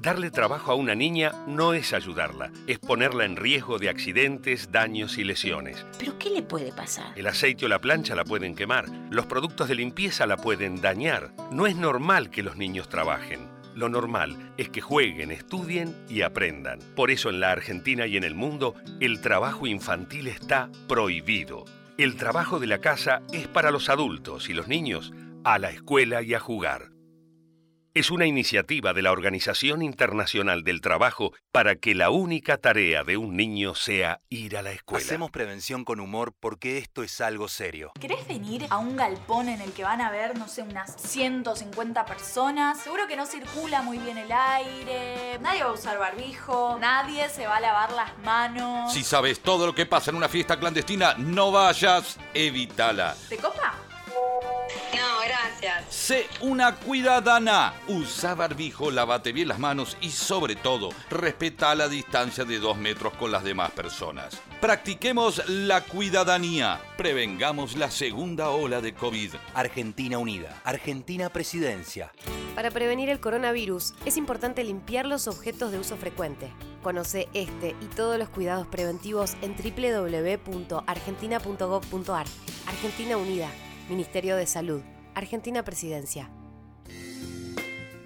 Darle trabajo a una niña no es ayudarla, es ponerla en riesgo de accidentes, daños y lesiones. ¿Pero qué le puede pasar? El aceite o la plancha la pueden quemar, los productos de limpieza la pueden dañar. No es normal que los niños trabajen. Lo normal es que jueguen, estudien y aprendan. Por eso en la Argentina y en el mundo el trabajo infantil está prohibido. El trabajo de la casa es para los adultos y los niños a la escuela y a jugar. Es una iniciativa de la Organización Internacional del Trabajo para que la única tarea de un niño sea ir a la escuela. Hacemos prevención con humor porque esto es algo serio. ¿Querés venir a un galpón en el que van a ver, no sé, unas 150 personas? Seguro que no circula muy bien el aire, nadie va a usar barbijo, nadie se va a lavar las manos. Si sabes todo lo que pasa en una fiesta clandestina, no vayas, evítala. ¿Te copa? No, gracias. Sé una cuidadana. Usa barbijo, lávate bien las manos y sobre todo, respeta la distancia de dos metros con las demás personas. Practiquemos la cuidadanía. Prevengamos la segunda ola de COVID. Argentina Unida. Argentina Presidencia. Para prevenir el coronavirus es importante limpiar los objetos de uso frecuente. Conoce este y todos los cuidados preventivos en www.argentina.gov.ar. Argentina Unida. Ministerio de Salud. Argentina Presidencia.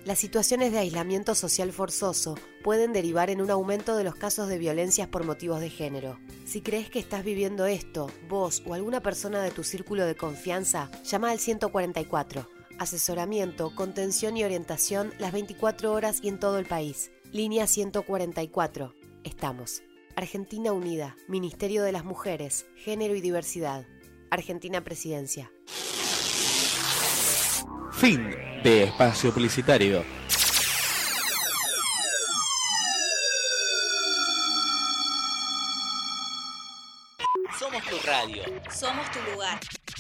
Las situaciones de aislamiento social forzoso pueden derivar en un aumento de los casos de violencias por motivos de género. Si crees que estás viviendo esto, vos o alguna persona de tu círculo de confianza, llama al 144. Asesoramiento, contención y orientación las 24 horas y en todo el país. Línea 144. Estamos. Argentina Unida, Ministerio de las Mujeres, Género y Diversidad. Argentina Presidencia. Fin de espacio publicitario. Somos tu radio. Somos tu lugar.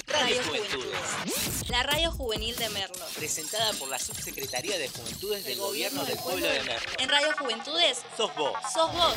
Radio Radio Juventudes. Juventudes. La radio juvenil de Merlo. Presentada por la Subsecretaría de Juventudes del Gobierno del Pueblo de Merlo. En Radio Juventudes Sos vos. sos vos.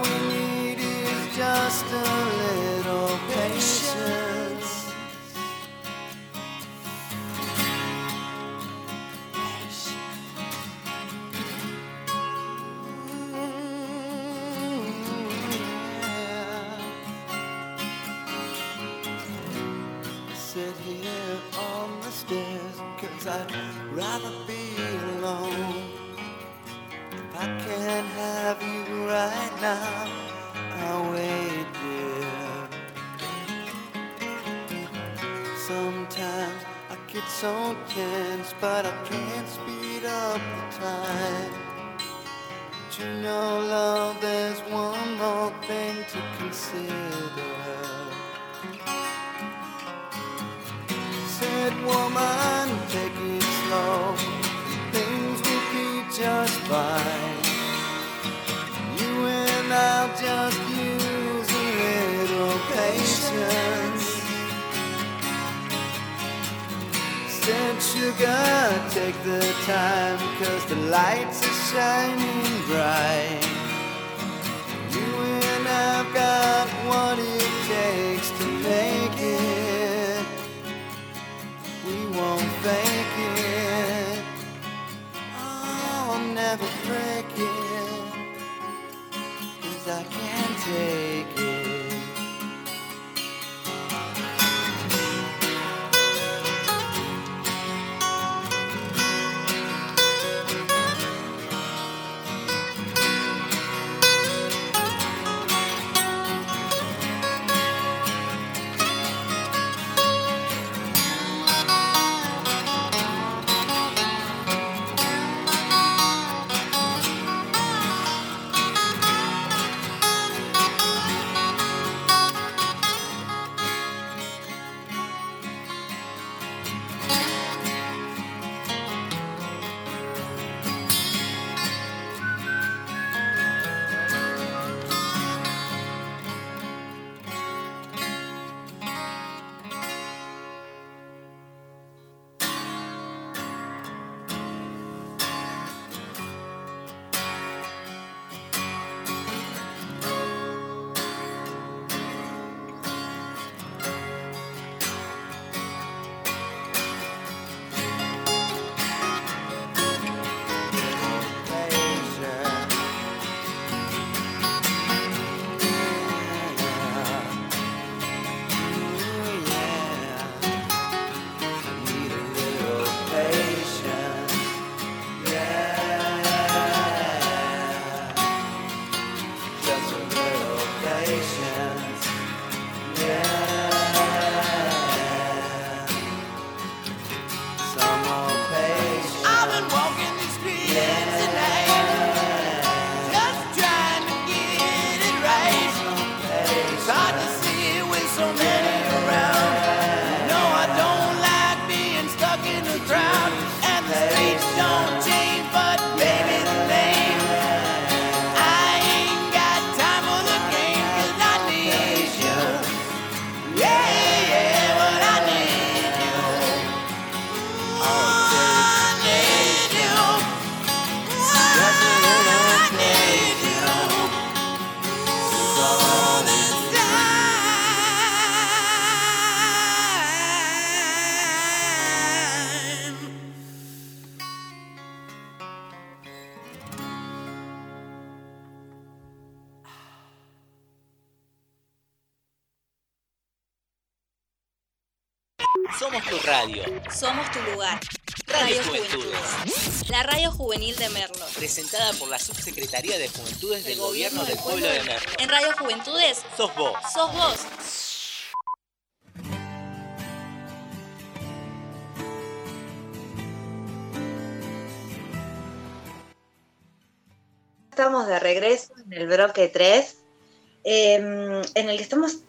right now, I'll wait, dear. Sometimes I get so tense, but I can't speed up the time. But you know, love, there's one more thing to consider. Said woman, take it slow. Things will be just fine. I'll just use a little patience. Said sugar, take the time, cause the lights are shining bright. You and I've got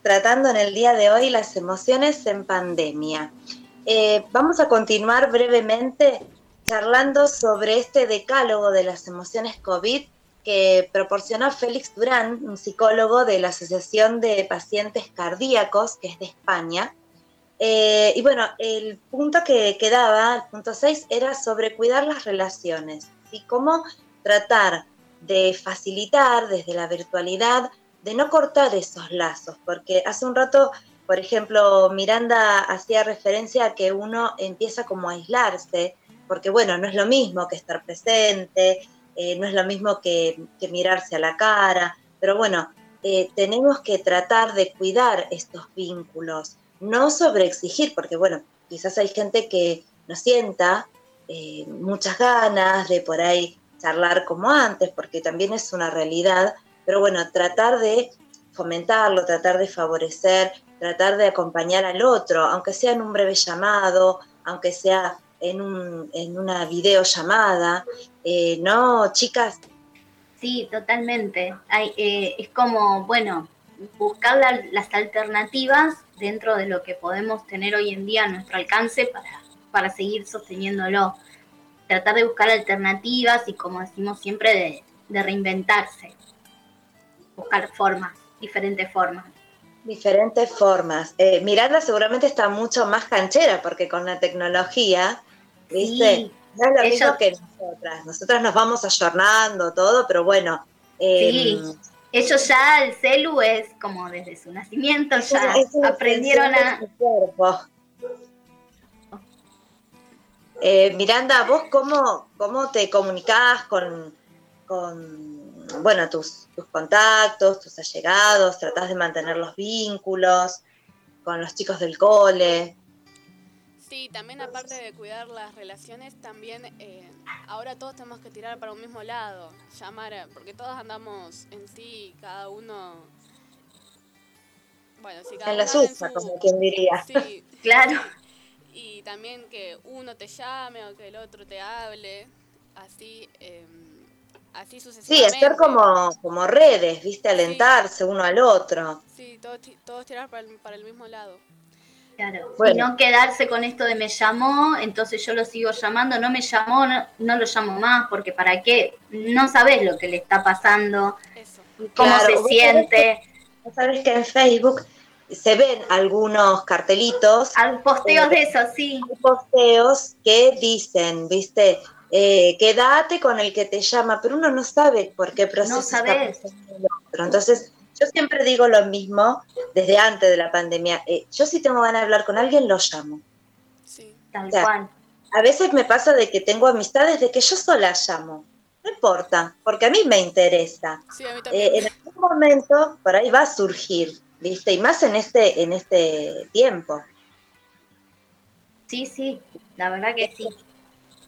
tratando en el día de hoy las emociones en pandemia. Eh, vamos a continuar brevemente charlando sobre este decálogo de las emociones COVID que proporcionó Félix Durán, un psicólogo de la Asociación de Pacientes Cardíacos, que es de España. Eh, y bueno, el punto que quedaba, el punto 6, era sobre cuidar las relaciones y cómo tratar de facilitar desde la virtualidad, de no cortar esos lazos, porque hace un rato, por ejemplo, Miranda hacía referencia a que uno empieza como a aislarse, porque bueno, no es lo mismo que estar presente, eh, no es lo mismo que, mirarse a la cara, pero bueno, eh, tenemos que tratar de cuidar estos vínculos, no sobreexigir, porque bueno, quizás hay gente que no sienta eh, muchas ganas de por ahí charlar como antes, porque también es una realidad, pero bueno, tratar de fomentarlo, tratar de favorecer, tratar de acompañar al otro, aunque sea en un breve llamado, aunque sea en, un, en una videollamada, eh, ¿no, chicas? Sí, totalmente. Hay, eh, es como, bueno, buscar la, las alternativas dentro de lo que podemos tener hoy en día a nuestro alcance para, para seguir sosteniéndolo tratar de buscar alternativas y como decimos siempre de, de reinventarse, buscar formas, diferentes formas. Diferentes formas. Eh, Miranda seguramente está mucho más canchera porque con la tecnología, ¿viste? Sí, no es lo mismo ellos- que nosotras. Nosotras nos vamos ayornando todo, pero bueno. eh, Sí, ellos ya el celu es como desde su nacimiento ya es aprendieron a... de su cuerpo. Eh, Miranda, ¿vos cómo, cómo te comunicás con, con bueno, tus, tus contactos, tus allegados? ¿Tratás de mantener los vínculos con los chicos del cole? Sí, también aparte de cuidar las relaciones, también eh, ahora todos tenemos que tirar para un mismo lado, llamar, a- porque todos andamos en sí, cada uno... Bueno, sí, cada En la uno anda suya, su- como quien diría. Sí. Claro. Y también que uno te llame o que el otro te hable, así, eh, así Sí, hacer como, como redes, ¿viste? Alentarse uno al otro. Sí, todos, todos tirar para el, para el mismo lado. Claro, Bueno. y no quedarse con esto de me llamó, entonces yo lo sigo llamando, no me llamó, no, no lo llamo más, porque para qué, no sabes lo que le está pasando, cómo Claro, se siente. Vos sabés que en Facebook se ven algunos cartelitos. posteos de eso, sí. Posteos que dicen, viste, eh, quédate con el que te llama, pero uno no sabe por qué proceso No está pasando el otro. Entonces, yo siempre digo lo mismo desde antes de la pandemia. eh, yo si tengo ganas de hablar con alguien, lo llamo. Tal O sea, cual. A veces me pasa de que tengo amistades de que yo sola llamo. No importa, porque a mí me interesa. Sí, a mí Eh, en algún momento por ahí va a surgir, ¿viste? Y más en este, en este tiempo. Sí, sí, la verdad que sí.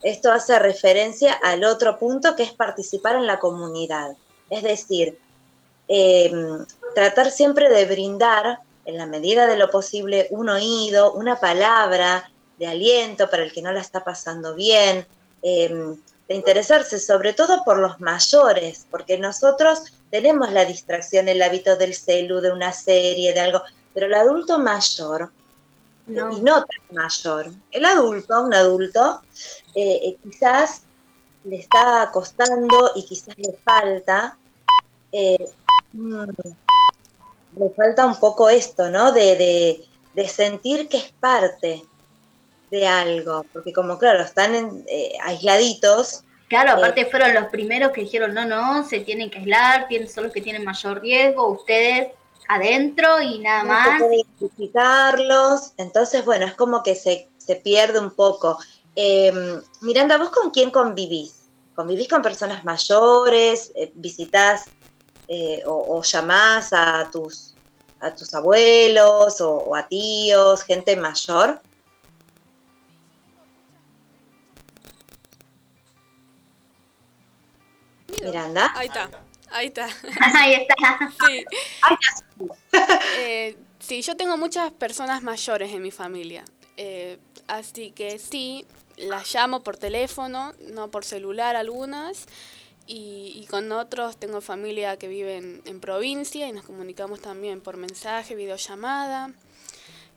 Esto hace referencia al otro punto que es participar en la comunidad. Es decir, eh, tratar siempre de brindar, en la medida de lo posible, un oído, una palabra de aliento para el que no la está pasando bien, eh, de interesarse sobre todo por los mayores, porque nosotros tenemos la distracción, el hábito del celu, de una serie, de algo, pero el adulto mayor, No. y no tan mayor, el adulto, un adulto, eh, eh, quizás le está costando y quizás le falta, eh, mm, le falta un poco esto, ¿no? De, de- de sentir que es parte de algo, porque como claro, están en- eh, aisladitos. Claro, aparte fueron los primeros que dijeron, no, no, se tienen que aislar, tienen, son los que tienen mayor riesgo, ustedes adentro y nada más. No se identificarlos, entonces bueno, es como que se, se pierde un poco. Em, Miranda, ¿vos con quién convivís? ¿Convivís con personas mayores? Eh, ¿Visitás eh, o, llamás a tus, a tus abuelos o, o a tíos, gente mayor? Miranda. Ahí está. Ahí está. Ahí está. Sí. Eh, sí, yo tengo muchas personas mayores en mi familia. Eh, así que sí, las llamo por teléfono, no por celular algunas. Y, y con otros tengo familia que vive en, en provincia y nos comunicamos también por mensaje, videollamada.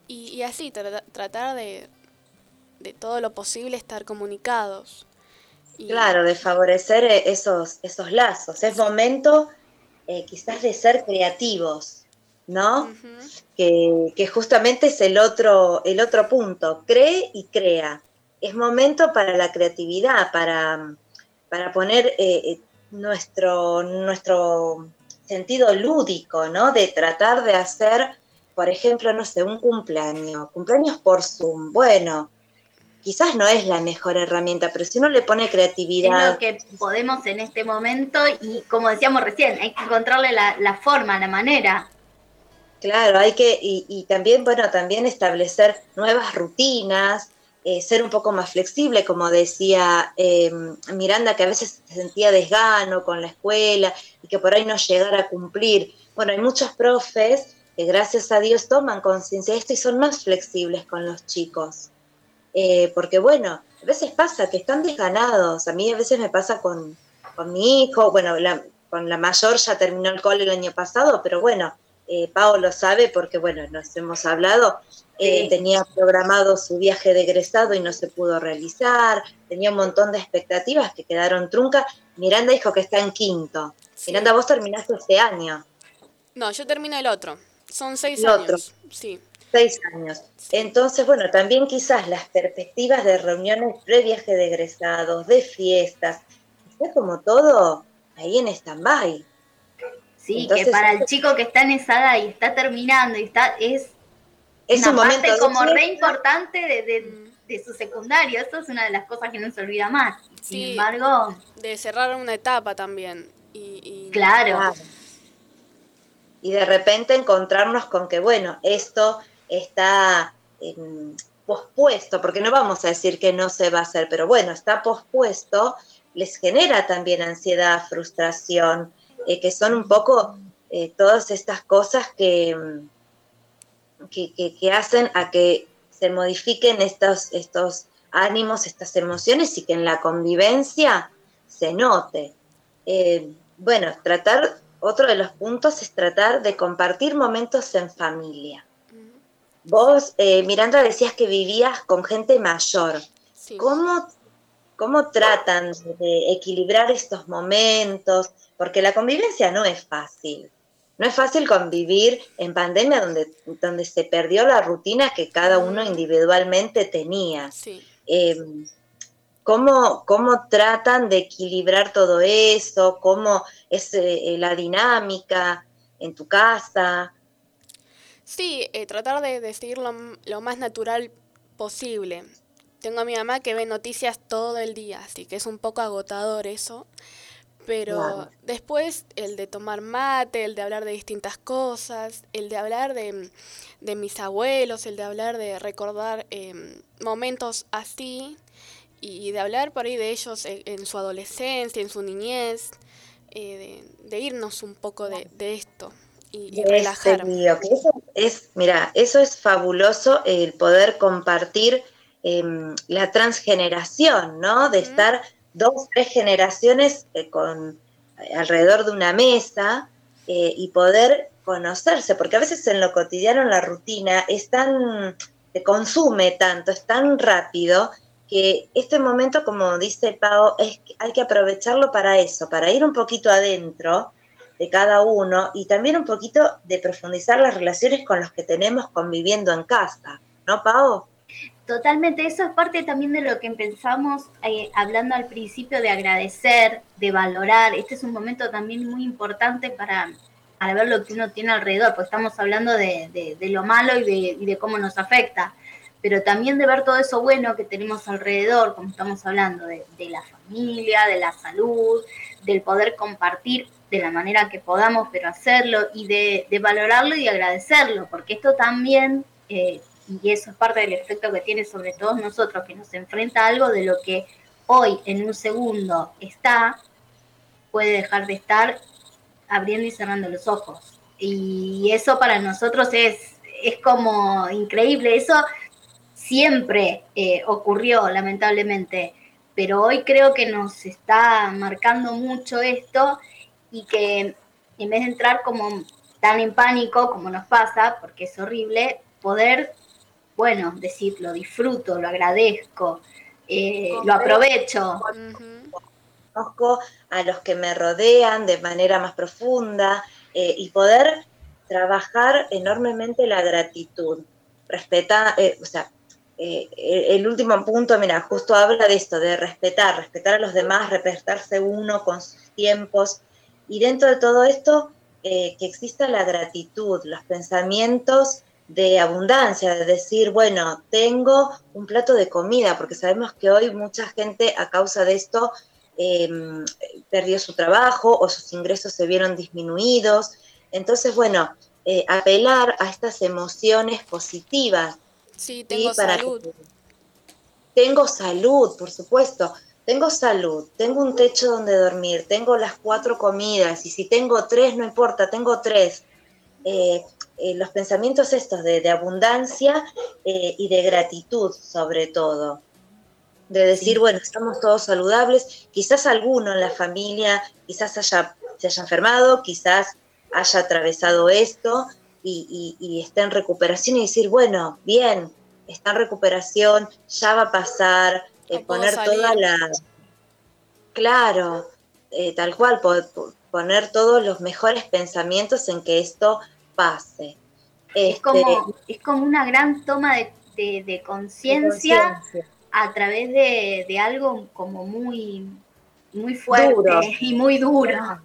Y, y así, tra- tratar de, de todo lo posible estar comunicados. Y- Claro, de favorecer eh, esos, esos lazos. Es momento eh, quizás de ser creativos, ¿no? que, que justamente es el otro, el otro punto. Cree y crea. Es momento para la creatividad, para, para poner eh, nuestro, nuestro sentido lúdico, ¿no? De tratar de hacer, por ejemplo, no sé, un cumpleaños, cumpleaños por Zoom. Bueno, quizás no es la mejor herramienta, pero si uno le pone Es creatividad, lo que podemos en este momento y como decíamos recién, hay que encontrarle la, la forma, la manera. Claro, hay que, y, y también, bueno, también establecer nuevas rutinas, eh, ser un poco más flexible, como decía eh, Miranda, que a veces se sentía desgano con la escuela y que por ahí no llegara a cumplir. Bueno, hay muchos profes que gracias a Dios toman conciencia de esto y son más flexibles con los chicos. Eh, porque bueno, a veces pasa que están desganados. A mí a veces me pasa con, con mi hijo, bueno, la- con la mayor ya terminó el cole el año pasado, pero bueno, eh, Pau lo sabe porque bueno, nos hemos hablado. Eh, Sí. Tenía programado su viaje de egresado y no se pudo realizar. Tenía un montón de expectativas que quedaron truncas. Miranda dijo que está en quinto. Miranda, vos terminaste este año. No, yo termino el otro. Son seis El años. otro. Sí. Seis años. Entonces, bueno, también quizás las perspectivas de reuniones pre-viaje de egresados, de fiestas, está como todo ahí en stand-by. Sí, Entonces, que para el chico que está en esa edad y está terminando y está, es, Es una un momento parte de como re importante de, de- de su secundario. Eso es una de las cosas que no se olvida más. Sin Sí. embargo, De cerrar una etapa también. Y, y- claro. Y de repente encontrarnos con que, bueno, esto está em, pospuesto, porque no vamos a decir que no se va a hacer, pero bueno, está pospuesto, les genera también ansiedad, frustración, eh, que son un poco eh, todas estas cosas que, em, que, que- que hacen a que se modifiquen estos, estos ánimos, estas emociones y que en la convivencia se note. Eh, bueno, tratar, otro de los puntos es tratar de compartir momentos en familia. Vos, eh, Miranda, decías que vivías con gente mayor. ¿Cómo, ¿Cómo tratan de equilibrar estos momentos? Porque la convivencia no es fácil. No es fácil convivir en pandemia donde, donde se perdió la rutina que cada uno individualmente tenía. Eh, ¿cómo, ¿Cómo tratan de equilibrar todo eso? ¿Cómo es eh, la dinámica en tu casa? Sí, eh, tratar de, de seguir lo, lo más natural posible. Tengo a mi mamá que ve noticias todo el día, así que es un poco agotador eso. Pero después el de tomar mate, el de hablar de distintas cosas, el de hablar de, de mis abuelos, el de hablar de recordar em, momentos así y, de hablar por ahí de ellos en, en su adolescencia, en su niñez, eh, de, de irnos un poco de, de esto y, y de este eso es, mira, eso es fabuloso el poder compartir em, la transgeneración, ¿no? De estar dos, tres generaciones eh, con alrededor de una mesa eh, y poder conocerse, porque a veces en lo cotidiano, en la rutina, es tan, te consume tanto, es tan rápido que este momento, como dice Pau, es, que hay que aprovecharlo para eso, para ir un poquito adentro de cada uno y también un poquito de profundizar las relaciones con los que tenemos conviviendo en casa, ¿no, Pau? Totalmente, eso es parte también de lo que empezamos eh, hablando al principio de agradecer, de valorar. Este es un momento también muy importante para, para ver lo que uno tiene alrededor, porque estamos hablando de, de- lo malo y de, y de cómo nos afecta, pero también de ver todo eso bueno que tenemos alrededor, como estamos hablando de, de la familia, de la salud, del poder compartir de la manera que podamos, pero hacerlo y de, valorarlo y agradecerlo, porque esto también, eh, y eso es parte del efecto que tiene sobre todos nosotros, que nos enfrenta a algo de lo que hoy en un segundo está, puede dejar de estar abriendo y cerrando los ojos. Y eso para nosotros es, es como increíble. Eso siempre eh, ocurrió, lamentablemente, pero hoy creo que nos está marcando mucho esto y que en vez de entrar como tan en pánico como nos pasa, porque es horrible, poder, bueno, decir, lo disfruto, lo agradezco, eh, lo aprovecho. Conozco a los que me rodean de manera más profunda eh, y poder trabajar enormemente la gratitud. Respeta, eh, o sea, el último punto, mira, justo habla de esto, de respetar, respetar a los demás, respetarse uno con sus tiempos. Y dentro de todo esto, que exista la gratitud, los pensamientos de abundancia, de decir, bueno, tengo un plato de comida, porque sabemos que hoy mucha gente a causa de esto em, perdió su trabajo o sus ingresos se vieron disminuidos. Entonces, bueno, eh, apelar a estas emociones positivas. Sí, tengo salud. tengo salud, por supuesto. Tengo salud, tengo un techo donde dormir, tengo las cuatro comidas y si tengo tres, no importa, tengo tres. Eh, eh, los pensamientos estos de, abundancia eh, y de gratitud sobre todo. De decir, bueno, estamos todos saludables, quizás alguno en la familia, quizás haya, se haya enfermado, quizás haya atravesado esto y, y, esté en recuperación y decir, bueno, bien, está en recuperación, ya va a pasar, eh, poner toda la... Claro, tal cual, poner todos los mejores pensamientos en que esto pase. Es, como, este, es como una gran toma de, conciencia a través de, algo como muy, muy fuerte y muy duro.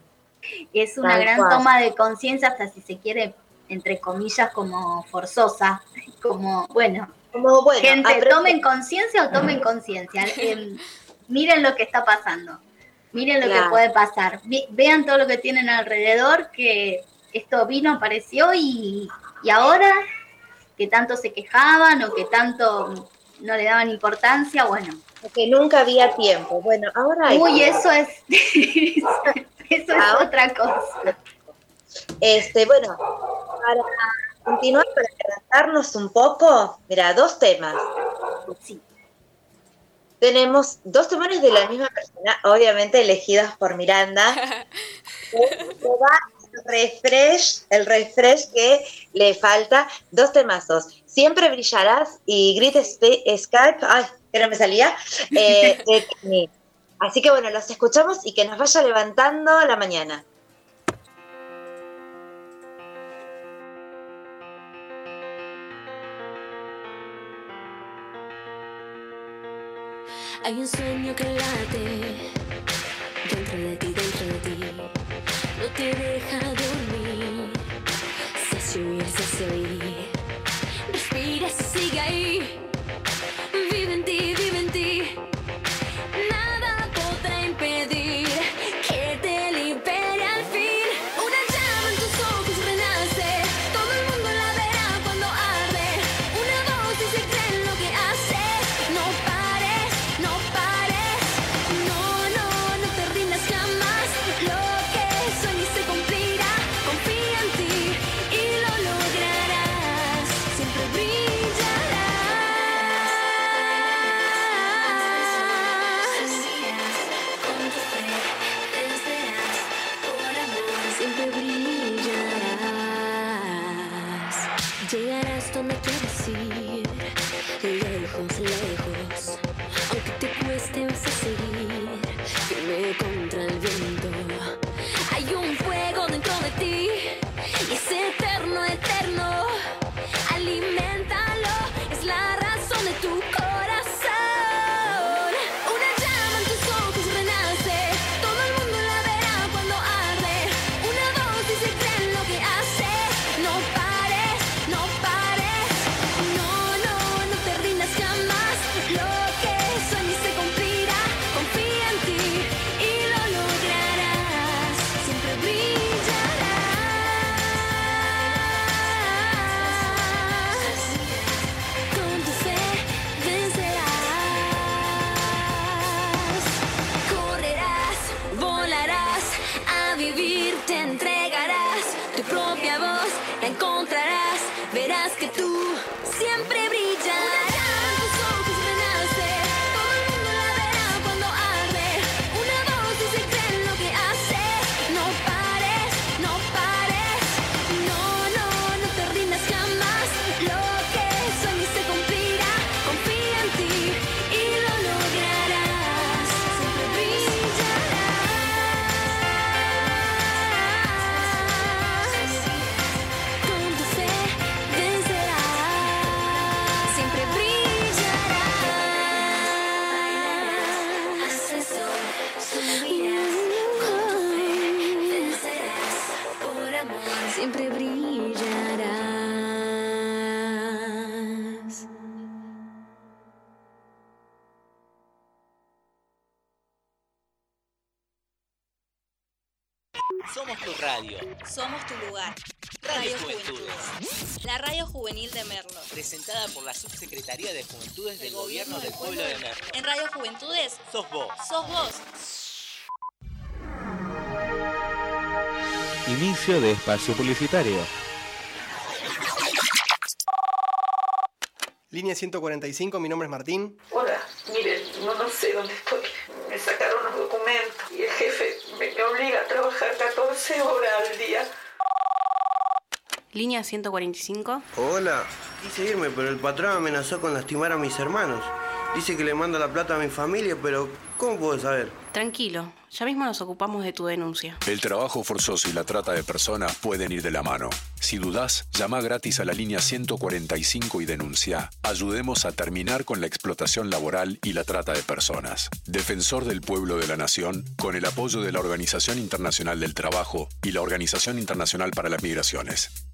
Es una gran toma de conciencia, hasta si se quiere, entre comillas, como forzosa, como, bueno, como, bueno gente, tomen conciencia o tomen conciencia. Em, miren lo que está pasando, miren lo que puede pasar, vean todo lo que tienen alrededor, que esto vino, apareció y, ahora que tanto se quejaban o que tanto no le daban importancia, bueno. Que nunca había tiempo. Bueno, ahora hay Uy, eso es, eso es otra cosa. Este, bueno, para continuar, para adelantarnos un poco, mira, dos temas. Sí. Tenemos dos temores de la misma persona, obviamente elegidos por Miranda. refresh, el refresh que le falta, dos temazos. Siempre brillarás y Grit Skype, ay, que no me salía, eh, Así que bueno, los escuchamos y que nos vaya levantando la mañana. Hay un sueño que late Somos tu lugar. Radio Radio Juventudes. La radio juvenil de Merlo. Presentada por la Subsecretaría de Juventudes del Gobierno del Pueblo de Merlo. En Radio Juventudes Sos vos. sos vos. Inicio de espacio publicitario. Línea 145, mi nombre es Martín. Hola, miren, no, no sé dónde estoy. Me sacaron los documentos y el jefe me, me obliga a trabajar 14 horas al día. Línea 145. Hola, quise irme, pero el patrón amenazó con lastimar a mis hermanos. Dice que le manda la plata a mi familia, pero ¿cómo puedo saber? Tranquilo, ya mismo nos ocupamos de tu denuncia. El trabajo forzoso y la trata de personas pueden ir de la mano. Si dudás, llama gratis a la línea 145 y denuncia. Ayudemos a terminar con la explotación laboral y la trata de personas. Defensor del pueblo de la nación, con el apoyo de la Organización Internacional del Trabajo y la Organización Internacional para las Migraciones.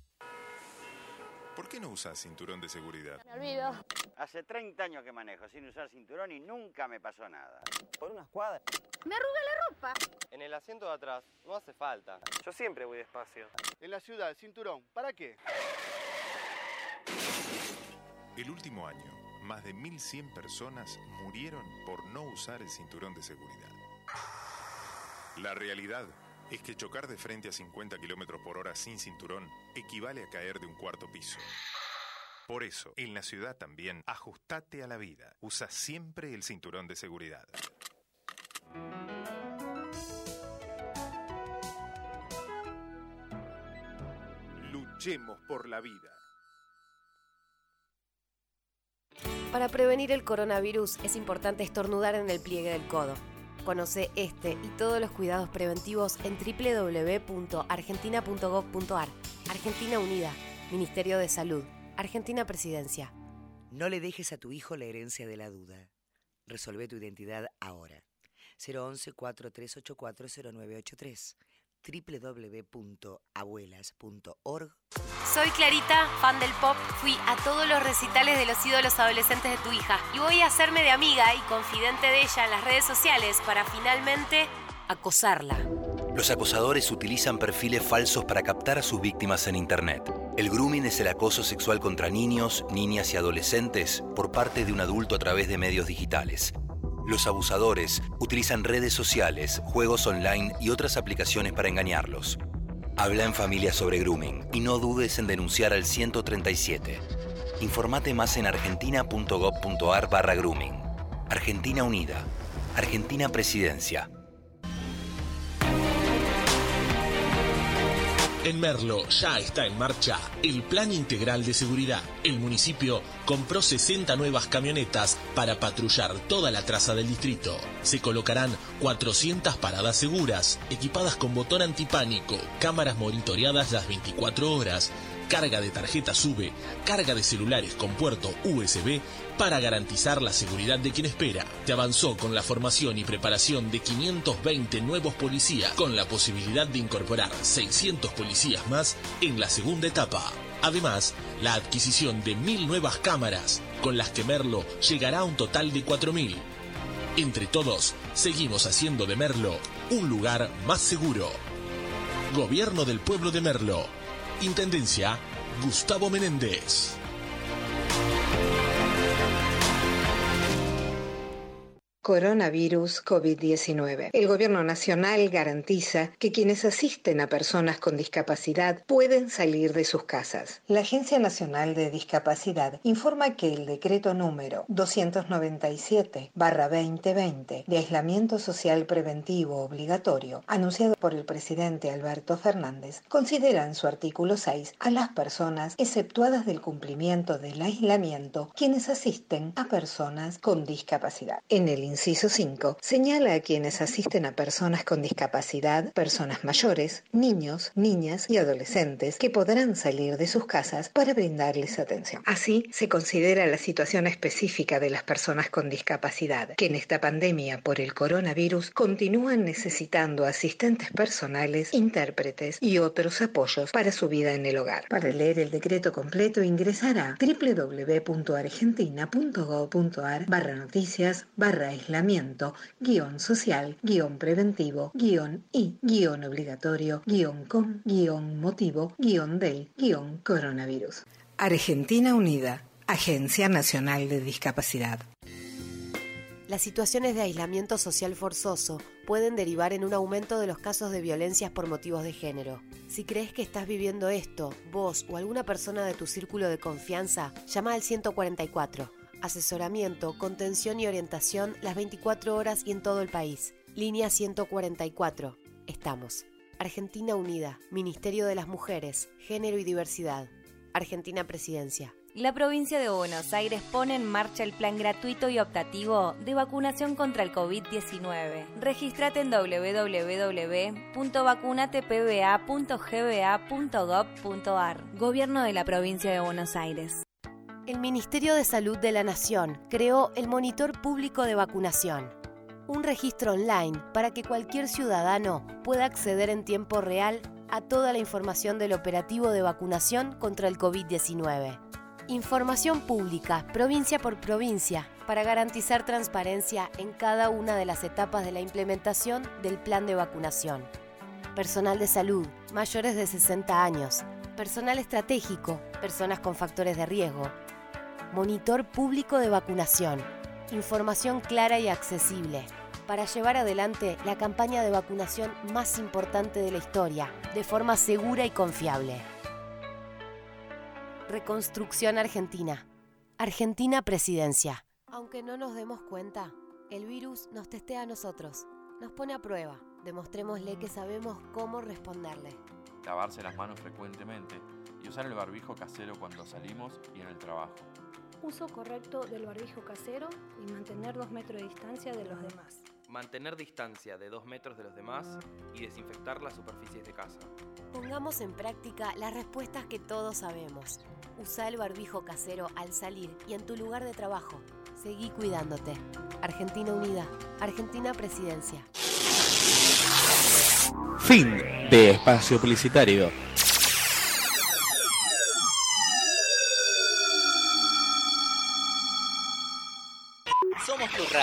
¿Por qué no usas cinturón de seguridad? Me olvido. Hace 30 años que manejo sin usar cinturón y nunca me pasó nada. Por unas cuadras. Me arruga la ropa. En el asiento de atrás no hace falta. Yo siempre voy despacio. En la ciudad, cinturón, ¿para qué? El último año, más de 1.100 personas murieron por no usar el cinturón de seguridad. La realidad es que chocar de frente a 50 km por hora sin cinturón equivale a caer de un cuarto piso. Por eso, en la ciudad también, ajustate a la vida. Usa siempre el cinturón de seguridad. Luchemos por la vida. Para prevenir el coronavirus es importante estornudar en el pliegue del codo. Conoce este y todos los cuidados preventivos en www.argentina.gov.ar. Argentina Unida, Ministerio de Salud, Argentina Presidencia. No le dejes a tu hijo la herencia de la duda. Resolve tu identidad ahora. 011-4384-0983 www.abuelas.org Soy Clarita, fan del pop. Fui a todos los recitales de los ídolos adolescentes de tu hija y voy a hacerme de amiga y confidente de ella en las redes sociales para finalmente acosarla. Los acosadores utilizan perfiles falsos para captar a sus víctimas en Internet. El grooming es el acoso sexual contra niños, niñas y adolescentes por parte de un adulto a través de medios digitales. Los abusadores utilizan redes sociales, juegos online y otras aplicaciones para engañarlos. Habla en familia sobre grooming y no dudes en denunciar al 137. Informate más en argentina.gov.ar barra grooming. Argentina Unida. Argentina Presidencia. En Merlo ya está en marcha el Plan Integral de Seguridad. El municipio compró 60 nuevas camionetas para patrullar toda la traza del distrito. Se colocarán 400 paradas seguras, equipadas con botón antipánico, cámaras monitoreadas las 24 horas, carga de tarjeta SUBE, carga de celulares con puerto USB para garantizar la seguridad de quien espera. Se avanzó con la formación y preparación de 520 nuevos policías, con la posibilidad de incorporar 600 policías más en la segunda etapa. Además, la adquisición de mil nuevas cámaras, con las que Merlo llegará a un total de 4.000. Entre todos, seguimos haciendo de Merlo un lugar más seguro. Gobierno del Pueblo de Merlo. Intendencia, Gustavo Menéndez. Coronavirus COVID-19. El Gobierno Nacional garantiza que quienes asisten a personas con discapacidad pueden salir de sus casas. La Agencia Nacional de Discapacidad informa que el decreto número 297-2020 de aislamiento social preventivo obligatorio, anunciado por el presidente Alberto Fernández, considera en su artículo 6 a las personas exceptuadas del cumplimiento del aislamiento quienes asisten a personas con discapacidad. En el inciso 5 señala a quienes asisten a personas con discapacidad, personas mayores, niños, niñas y adolescentes que podrán salir de sus casas para brindarles atención. Así, se considera la situación específica de las personas con discapacidad, que en esta pandemia por el coronavirus continúan necesitando asistentes personales, intérpretes y otros apoyos para su vida en el hogar. Para leer el decreto completo ingresar a www.argentina.gov.ar barra noticias barra aislamiento guion social guion preventivo guion y guion obligatorio guion con guion motivo guion del guion coronavirus. Argentina Unida, Agencia Nacional de Discapacidad. Las situaciones de aislamiento social forzoso pueden derivar en un aumento de los casos de violencias por motivos de género. Si crees que estás viviendo esto, vos o alguna persona de tu círculo de confianza, llama al 144. Asesoramiento, contención y orientación las 24 horas y en todo el país. Línea 144. Estamos. Argentina Unida, Ministerio de las Mujeres, Género y Diversidad. Argentina Presidencia. La provincia de Buenos Aires pone en marcha el plan gratuito y optativo de vacunación contra el COVID-19. Regístrate en www.vacunatepba.gba.gov.ar. Gobierno de la provincia de Buenos Aires. El Ministerio de Salud de la Nación creó el Monitor Público de Vacunación, un registro online para que cualquier ciudadano pueda acceder en tiempo real a toda la información del operativo de vacunación contra el COVID-19. Información pública, provincia por provincia, para garantizar transparencia en cada una de las etapas de la implementación del plan de vacunación. Personal de salud, mayores de 60 años, personal estratégico, personas con factores de riesgo. Monitor público de vacunación, información clara y accesible, para llevar adelante la campaña de vacunación más importante de la historia, de forma segura y confiable. Reconstrucción Argentina. Argentina Presidencia. Aunque no nos demos cuenta, el virus nos testea a nosotros, nos pone a prueba. Demostrémosle que sabemos cómo responderle. Lavarse las manos frecuentemente y usar el barbijo casero cuando salimos y en el trabajo. Uso correcto del barbijo casero y mantener dos metros de distancia de los demás. Mantener distancia de dos metros de los demás y desinfectar las superficies de casa. Pongamos en práctica las respuestas que todos sabemos. Usa el barbijo casero al salir y en tu lugar de trabajo. Seguí cuidándote. Argentina Unida. Argentina Presidencia. Fin de espacio publicitario.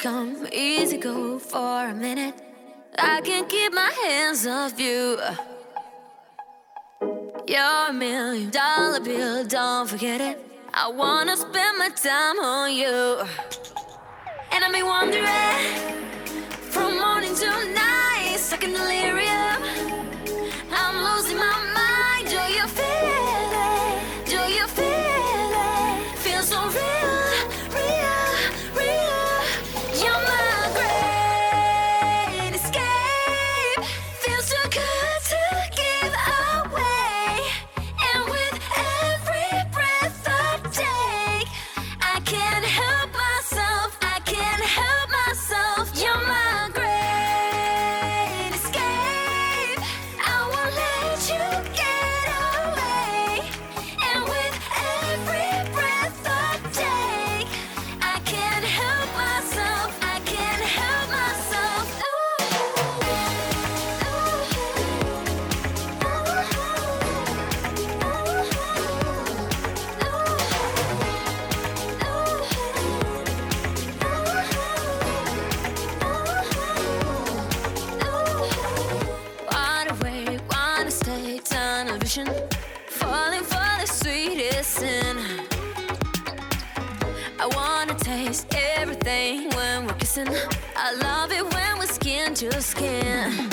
Come, easy go for a minute. I can't keep my hands off you. You're a million dollar bill, don't forget it. I wanna spend my time on you. And I've been wondering from morning till night, stuck in I wanna taste everything when we're kissing. I love it when we're skin to skin.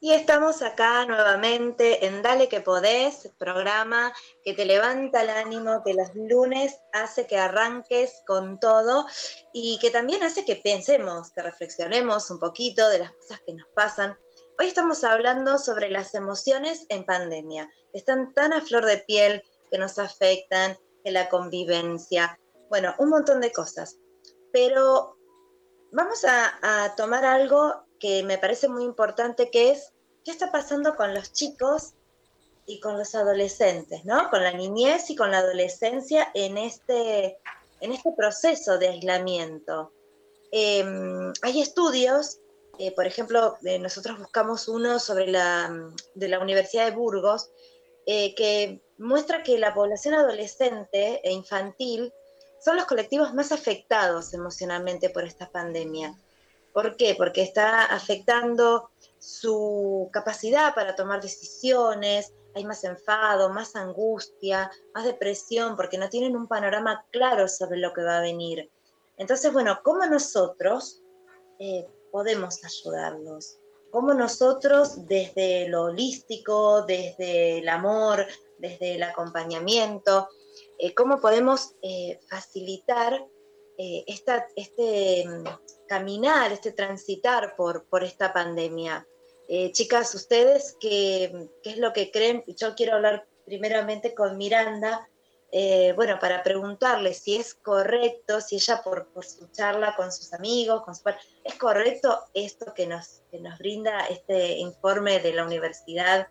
Y estamos acá nuevamente en Dale que Podés, programa que te levanta el ánimo, que los lunes hace que arranques con todo y que también hace que pensemos, que reflexionemos un poquito de las cosas que nos pasan. Hoy estamos hablando sobre las emociones en pandemia, están tan a flor de piel, que nos afectan, que la convivencia, bueno, un montón de cosas. Pero vamos a, tomar algo que me parece muy importante, que es qué está pasando con los chicos y con los adolescentes, ¿no? Con la niñez y con la adolescencia en este, en este proceso de aislamiento. Eh, hay estudios, eh, por ejemplo, eh, nosotros buscamos uno sobre la, de la Universidad de Burgos, eh, que muestra que la población adolescente e infantil son los colectivos más afectados emocionalmente por esta pandemia. ¿Por qué? Porque está afectando su capacidad para tomar decisiones, hay más enfado, más angustia, más depresión, porque no tienen un panorama claro sobre lo que va a venir. Entonces, bueno, ¿cómo nosotros eh, podemos ayudarlos? ¿Cómo nosotros desde lo holístico, desde el amor, desde el acompañamiento, eh, cómo podemos eh, facilitar eh, este mm, caminar, este transitar por, por esta pandemia. Chicas, ustedes, ¿qué, ¿qué, es lo que creen? Yo quiero hablar primeramente con Miranda, bueno, para preguntarle si es correcto, si ella por, por su charla con sus amigos, con su, ¿es correcto esto que nos, que nos brinda este informe de la Universidad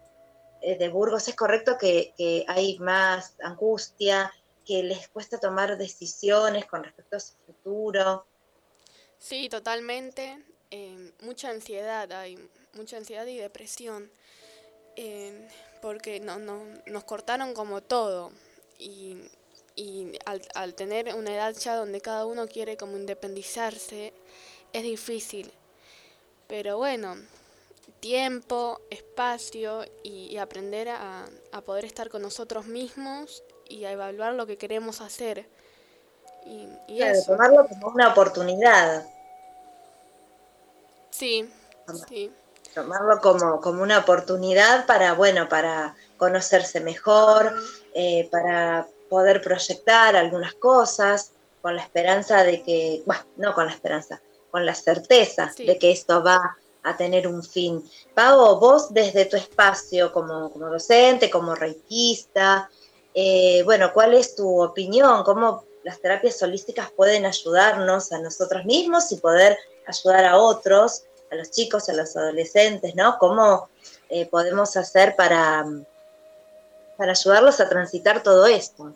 de Burgos? ¿Es correcto que, que hay más angustia, que les cuesta tomar decisiones con respecto a su futuro? Sí, totalmente. Eh, mucha ansiedad hay, mucha ansiedad y depresión, eh, porque no, no, nos cortaron como todo. Y, y al, al, tener una edad ya donde cada uno quiere como independizarse, es difícil. Pero bueno, tiempo, espacio y, aprender a, poder estar con nosotros mismos y a evaluar lo que queremos hacer. Y, tomarlo como una oportunidad. Sí, sí. Tomarlo como, como una oportunidad para, bueno, para conocerse mejor, eh, para poder proyectar algunas cosas, con la esperanza de que, bueno, no con la esperanza, con la certeza de que esto va a tener un fin. Pau, vos desde tu espacio como, como docente, como reikista, eh, bueno, ¿cuál es tu opinión? ¿Cómo las terapias holísticas pueden ayudarnos a nosotros mismos y poder ayudar a otros, a los chicos, a los adolescentes, ¿no? ¿Cómo eh, podemos hacer para, para ayudarlos a transitar todo esto?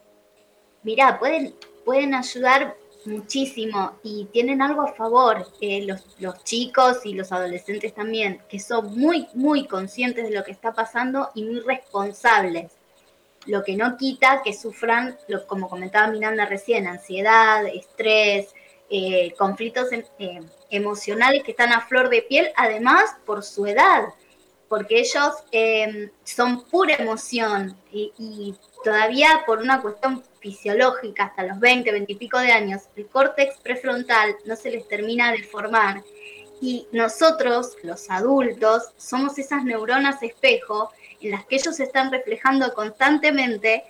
Mirá, pueden, pueden ayudar muchísimo y tienen algo a favor, eh, los, los, chicos y los adolescentes también, que son muy, muy conscientes de lo que está pasando y muy responsables. Lo que no quita que sufran, lo, como comentaba Miranda recién, ansiedad, estrés, eh, conflictos em, eh, emocionales que están a flor de piel, además por su edad, porque ellos em, son pura emoción y, todavía por una cuestión fisiológica hasta los 20, 20 y pico de años, el córtex prefrontal no se les termina de formar. Y nosotros, los adultos, somos esas neuronas espejo en las que ellos se están reflejando constantemente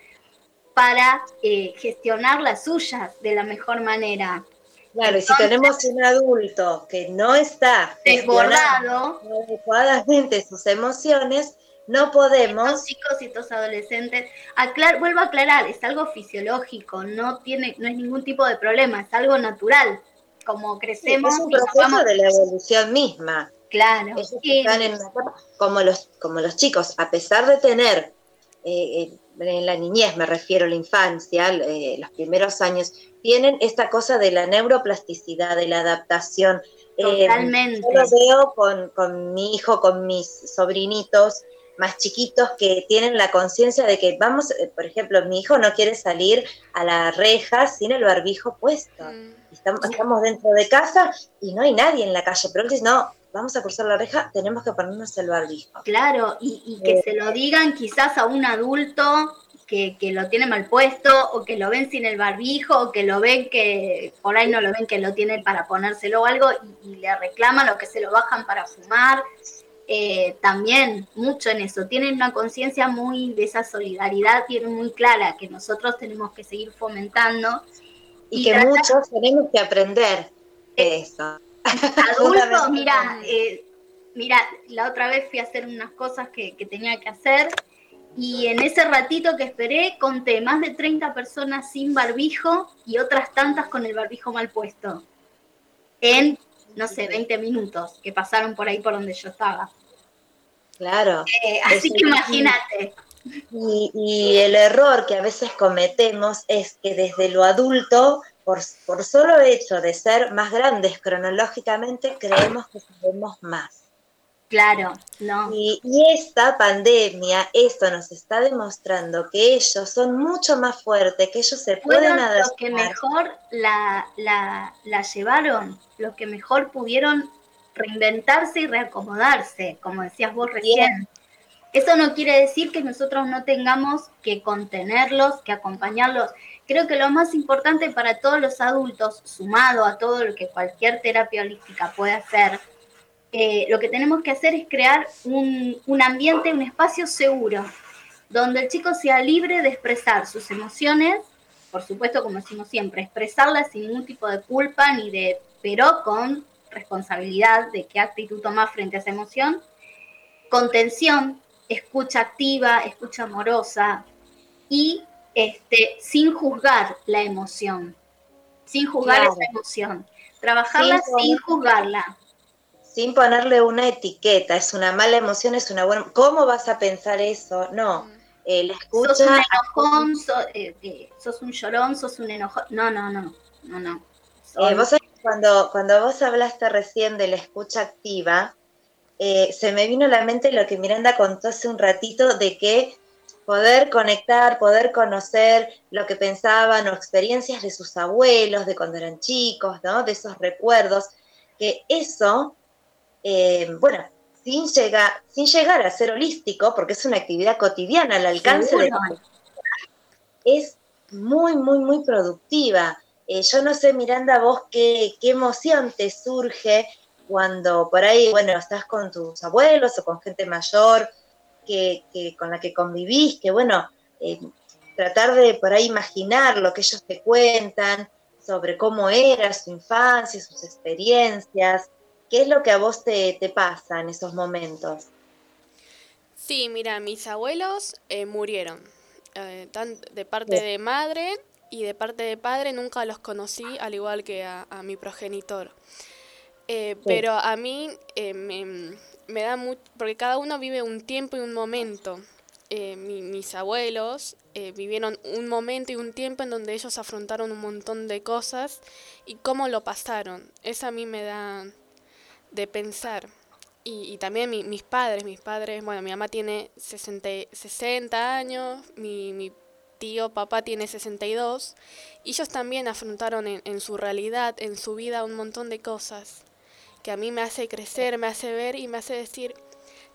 para eh, gestionar las suyas de la mejor manera. Claro, y si tenemos un adulto que no está desbordado adecuadamente sus emociones, no podemos. Los chicos y los adolescentes, aclar, vuelvo a aclarar, es algo fisiológico, no tiene, no es ningún tipo de problema, es algo natural. Como crecemos. es un proceso de la evolución misma. Claro. como los, como los chicos, a pesar de tener eh, eh, en la niñez, me refiero a la infancia, eh, los primeros años, tienen esta cosa de la neuroplasticidad, de la adaptación. Totalmente. yo lo veo con, con mi hijo, con mis sobrinitos, más chiquitos que tienen la conciencia de que vamos, eh, por ejemplo, mi hijo no quiere salir a la reja sin el barbijo puesto. Mm. Estamos, estamos, dentro de casa y no hay nadie en la calle, pero él dice, no, vamos a cruzar la reja, tenemos que ponernos el barbijo. Claro, y, que eh. se lo digan quizás a un adulto que, lo tiene mal puesto o que lo ven sin el barbijo o que lo ven que por ahí no lo ven que lo tiene para ponérselo o algo y, y le reclaman o que se lo bajan para fumar. Eh, también mucho en eso. Tienen una conciencia muy de esa solidaridad, tienen muy clara que nosotros tenemos que seguir fomentando. Y, que muchos tenemos que aprender de eso. Adultos, mira, eh, mira, la otra vez fui a hacer unas cosas que, que tenía que hacer y en ese ratito que esperé conté más de 30 personas sin barbijo y otras tantas con el barbijo mal puesto. En, no sé, 20 minutos que pasaron por ahí por donde yo estaba. Claro. Eh, así que imagínate. Y, el error que a veces cometemos es que desde lo adulto, por, por solo hecho de ser más grandes cronológicamente, creemos que sabemos más. Claro, no. Y, esta pandemia, esto nos está demostrando que ellos son mucho más fuertes, que ellos se pueden adaptar. Los que mejor la, la, la llevaron, los que mejor pudieron reinventarse y reacomodarse, como decías vos recién. Eso no quiere decir que nosotros no tengamos que contenerlos, que acompañarlos. Creo que lo más importante para todos los adultos, sumado a todo lo que cualquier terapia holística puede hacer, eh, lo que tenemos que hacer es crear un, un ambiente, un espacio seguro, donde el chico sea libre de expresar sus emociones, por supuesto, como decimos siempre, expresarlas sin ningún tipo de culpa ni de, pero con responsabilidad de qué actitud tomar frente a esa emoción, contención, escucha activa, escucha amorosa y este, sin juzgar la emoción, sin juzgar esa emoción, trabajarla sin, juzgarla. Sin ponerle una etiqueta, es una mala emoción, es una buena... ¿Cómo vas a pensar eso? No, eh, la escucha... Sos un enojón, eh, eh, sos, un llorón, sos un enojón... No, no, no, no, no. vos cuando, cuando vos hablaste recién de la escucha activa, se me vino a la mente lo que Miranda contó hace un ratito de que poder conectar, poder conocer lo que pensaban o experiencias de sus abuelos, de cuando eran chicos, ¿no? De esos recuerdos, que eso, eh, bueno, sin llegar, sin llegar a ser holístico, porque es una actividad cotidiana al alcance de es muy, muy, muy productiva. Eh, yo no sé, Miranda, vos qué, qué emoción te surge cuando por ahí, bueno, estás con tus abuelos o con gente mayor que, con la que convivís, que bueno, eh, tratar de por ahí imaginar lo que ellos te cuentan sobre cómo era su infancia, sus experiencias, qué es lo que a vos te, te pasa en esos momentos. Sí, mira, mis abuelos eh, murieron, eh, de parte de madre y de parte de padre nunca los conocí, al igual que a, mi progenitor. Eh, pero a mí me, me, da mucho, porque cada uno vive un tiempo y un momento. mis abuelos vivieron un momento y un tiempo en donde ellos afrontaron un montón de cosas y cómo lo pasaron. Eso a mí me da de pensar. Y, también mis padres, mis padres, bueno, mi mamá tiene 60, 60 años, mi, mi tío, papá tiene 62, y ellos también afrontaron en, su realidad, en su vida, un montón de cosas que a mí me hace crecer, me hace ver y me hace decir,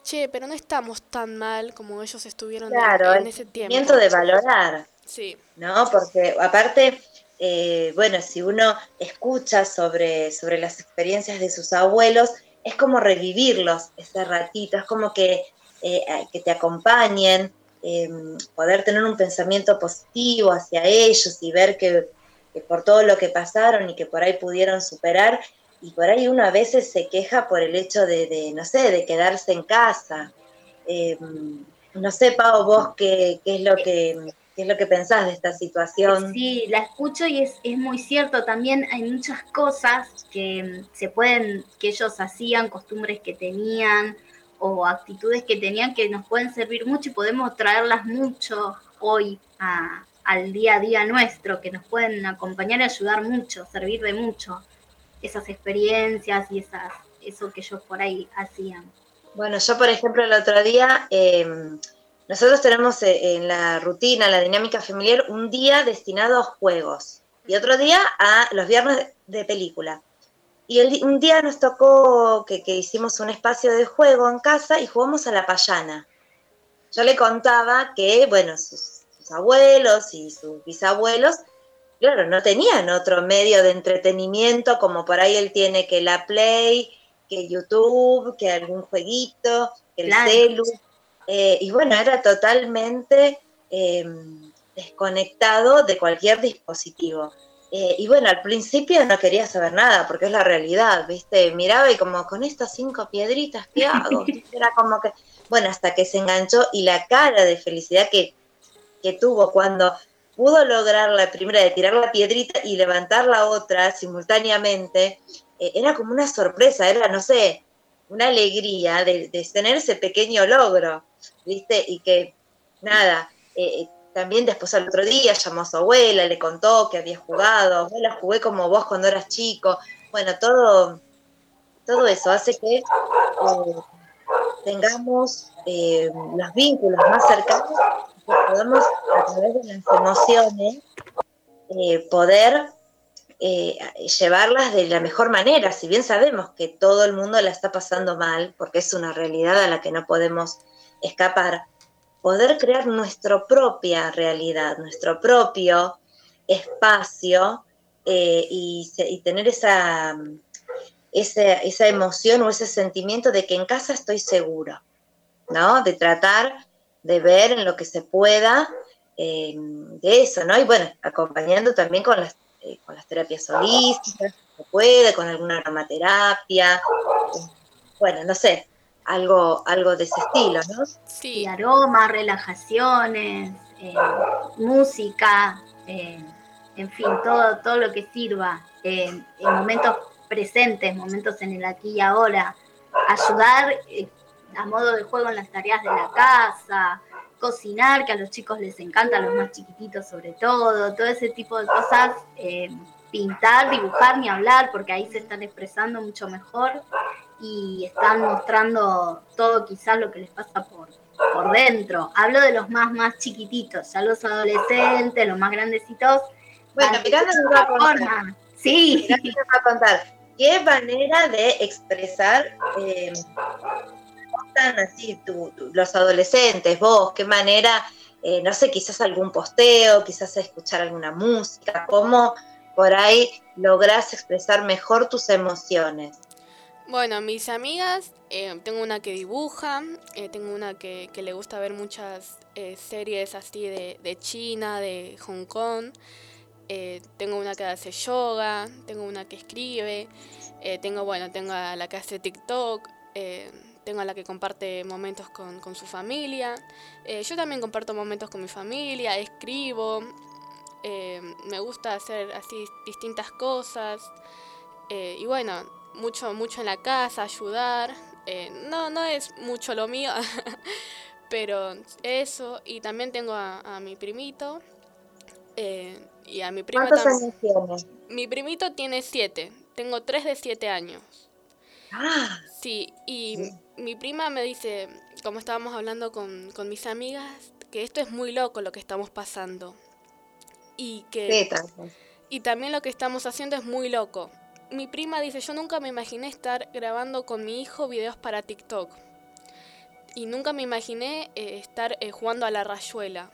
che, pero no estamos tan mal como ellos estuvieron en, ese tiempo. de valorar. Sí. ¿No? Porque aparte, eh, bueno, si uno escucha sobre, sobre las experiencias de sus abuelos, es como revivirlos ese ratito, es como que, eh, que te acompañen, em, poder tener un pensamiento positivo hacia ellos y ver que, por todo lo que pasaron y que por ahí pudieron superar, y por ahí uno a veces se queja por el hecho de, no sé, de quedarse en casa. Em, no sé, Pau, vos qué, qué es lo que ¿Qué es lo que pensás de esta situación? Sí, la escucho y es, es muy cierto. También hay muchas cosas que mm, se pueden, que ellos hacían, costumbres que tenían o actitudes que tenían que nos pueden servir mucho y podemos traerlas mucho hoy al día a día nuestro, que nos pueden acompañar y ayudar mucho, servir de mucho esas experiencias y esas, eso que ellos por ahí hacían. Bueno, yo por ejemplo el otro día... Eh, nosotros tenemos eh, en la rutina, la dinámica familiar, un día destinado a juegos y otro día a los viernes de película. Y un día nos tocó que, hicimos un espacio de juego en casa y jugamos a la payana. Yo le contaba que, bueno, sus, abuelos y sus bisabuelos, claro, no tenían otro medio de entretenimiento como por ahí él tiene que la Play, que YouTube, que algún jueguito, que el celu. Eh, y bueno, era totalmente em, desconectado de cualquier dispositivo. Eh, y bueno, al principio no quería saber nada, porque es la realidad, ¿viste? Miraba y como, con estas cinco piedritas, ¿qué hago? Era como que, bueno, hasta que se enganchó y la cara de felicidad que, que tuvo cuando pudo lograr la primera de tirar la piedrita y levantar la otra simultáneamente, eh, era como una sorpresa, era, no sé, una alegría de, tener ese pequeño logro, ¿viste? Y que, nada, eh, eh, también después al otro día llamó a su abuela, le contó que había jugado, abuela, jugué como vos cuando eras chico. Bueno, todo, todo eso hace que tengamos los vínculos más cercanos que podamos, a través de las emociones, poder eh, llevarlas de la mejor manera, si bien sabemos que todo el mundo la está pasando mal, porque es una realidad a la que no podemos escapar, poder crear nuestra propia realidad, nuestro propio espacio eh, y, tener esa, esa, emoción o ese sentimiento de que en casa estoy seguro, ¿no? De tratar de ver en lo que se pueda eh, de eso, ¿no? Y bueno, acompañando también con las eh, con las terapias holísticas, se puede, con alguna aromaterapia, bueno, no sé, algo, algo de ese estilo, ¿no? Sí, aroma, relajaciones, eh, música, eh, en fin, todo, todo lo que sirva en momentos presentes, momentos en el aquí y ahora, ayudar a modo de juego en las tareas de la casa, cocinar, que a los chicos les encanta, a los más chiquititos sobre todo, todo ese tipo de cosas, eh, pintar, dibujar, ni hablar, porque ahí se están expresando mucho mejor y están mostrando todo quizás lo que les pasa por, por dentro. Hablo de los más, más chiquititos, ya los adolescentes, los más grandecitos. Bueno, Miranda nos va a contar. Sí. Miranda nos va a contar qué manera de expresar eh, están así los adolescentes, vos? ¿Qué manera, eh, no sé, quizás algún posteo, quizás escuchar alguna música? ¿Cómo por ahí lográs expresar mejor tus emociones? Bueno, mis amigas, eh, tengo una que dibuja, eh, tengo una que, que le gusta ver muchas series así de, de China, de Hong Kong, tengo una que hace yoga, tengo una que escribe, tengo, bueno, tengo a la que hace TikTok, tengo a la que comparte momentos con, con su familia, eh, yo también comparto momentos con mi familia, escribo, eh, me gusta hacer así distintas cosas. eh, y bueno, mucho, mucho en la casa, ayudar. no, no es mucho lo mío, pero eso. Y también tengo a, a mi primito. y a mi prima ¿Cuántos tam- años? Mi primito tiene siete. Tengo tres de siete años. Ah, Sí, y mi prima me dice, como estábamos hablando con, con mis amigas, que esto es muy loco lo que estamos pasando. Y que... sí. Y también lo que estamos haciendo es muy loco. Mi prima dice, yo nunca me imaginé estar grabando con mi hijo videos para TikTok. Y nunca me imaginé eh, estar eh, jugando a la rayuela.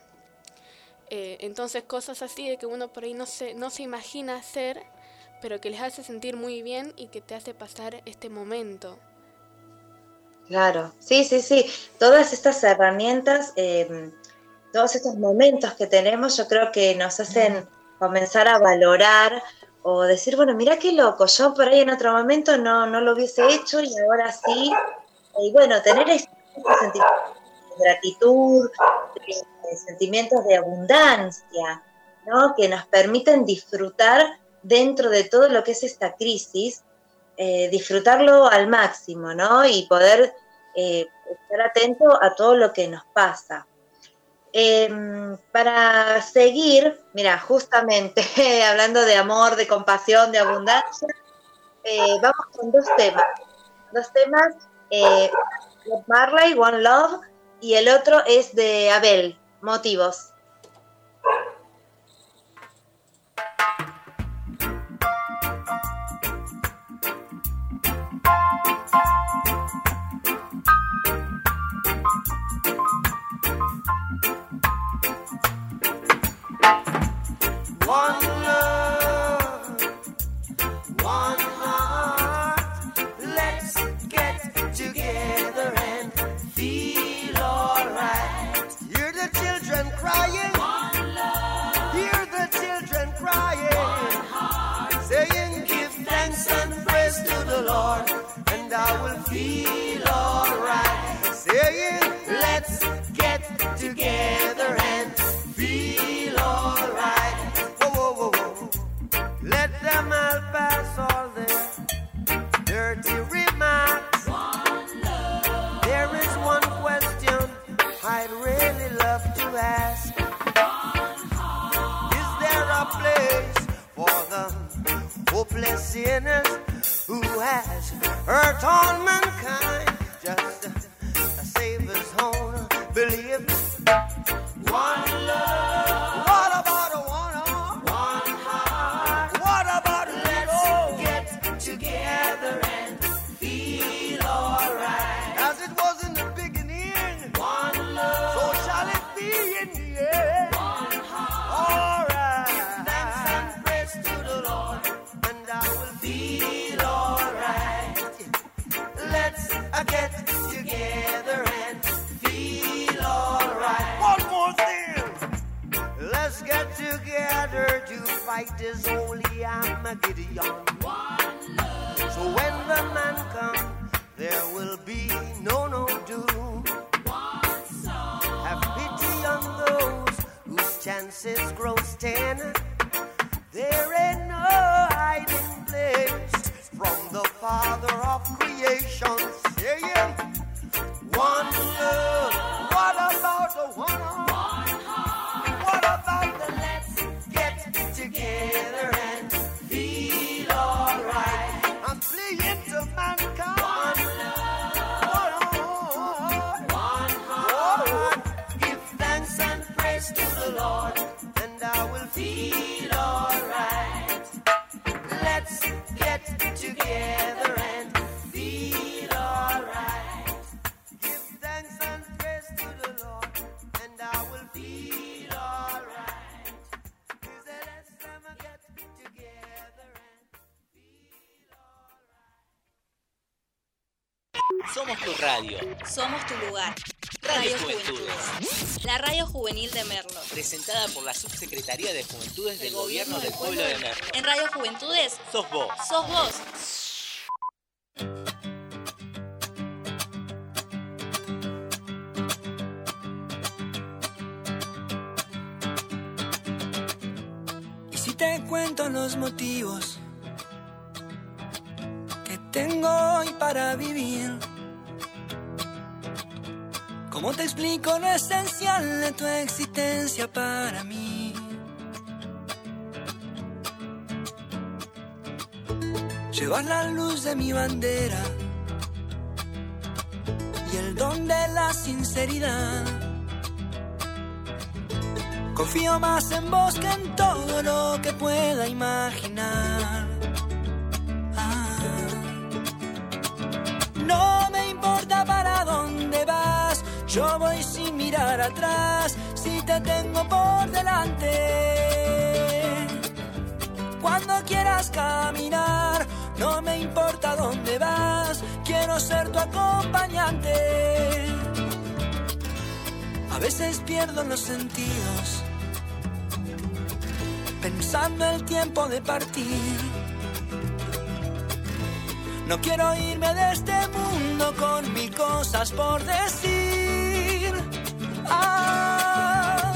Eh, entonces cosas así de que uno por ahí no se, no se imagina hacer, pero que les hace sentir muy bien y que te hace pasar este momento. Claro, sí, sí, sí. Todas estas herramientas, eh, todos estos momentos que tenemos, yo creo que nos hacen comenzar a valorar o decir, bueno, mira qué loco, yo por ahí en otro momento no, no lo hubiese hecho y ahora sí. Y bueno, tener estos sentimientos de gratitud, de sentimientos de abundancia, ¿no? Que nos permiten disfrutar dentro de todo lo que es esta crisis eh, disfrutarlo al máximo, ¿no? Y poder eh, estar atento a todo lo que nos pasa. Em, para seguir, mira, justamente hablando de amor, de compasión, de abundancia, eh, vamos con dos temas. Dos temas, eh, Marley, One Love, y el otro es de Abel, Motivos. Sos vos. Y si te cuento los motivos que tengo hoy para vivir, ¿cómo te explico lo esencial de tu existencia para mí? La luz de mi bandera y el don de la sinceridad. Confío más en vos que en todo lo que pueda imaginar. Ah. No me importa para dónde vas, yo voy sin mirar atrás, si te tengo por delante. Cuando quieras caminar, no me importa dónde vas, quiero ser tu acompañante. A veces pierdo los sentidos, pensando el tiempo de partir. No quiero irme de este mundo con mil cosas por decir. Ah,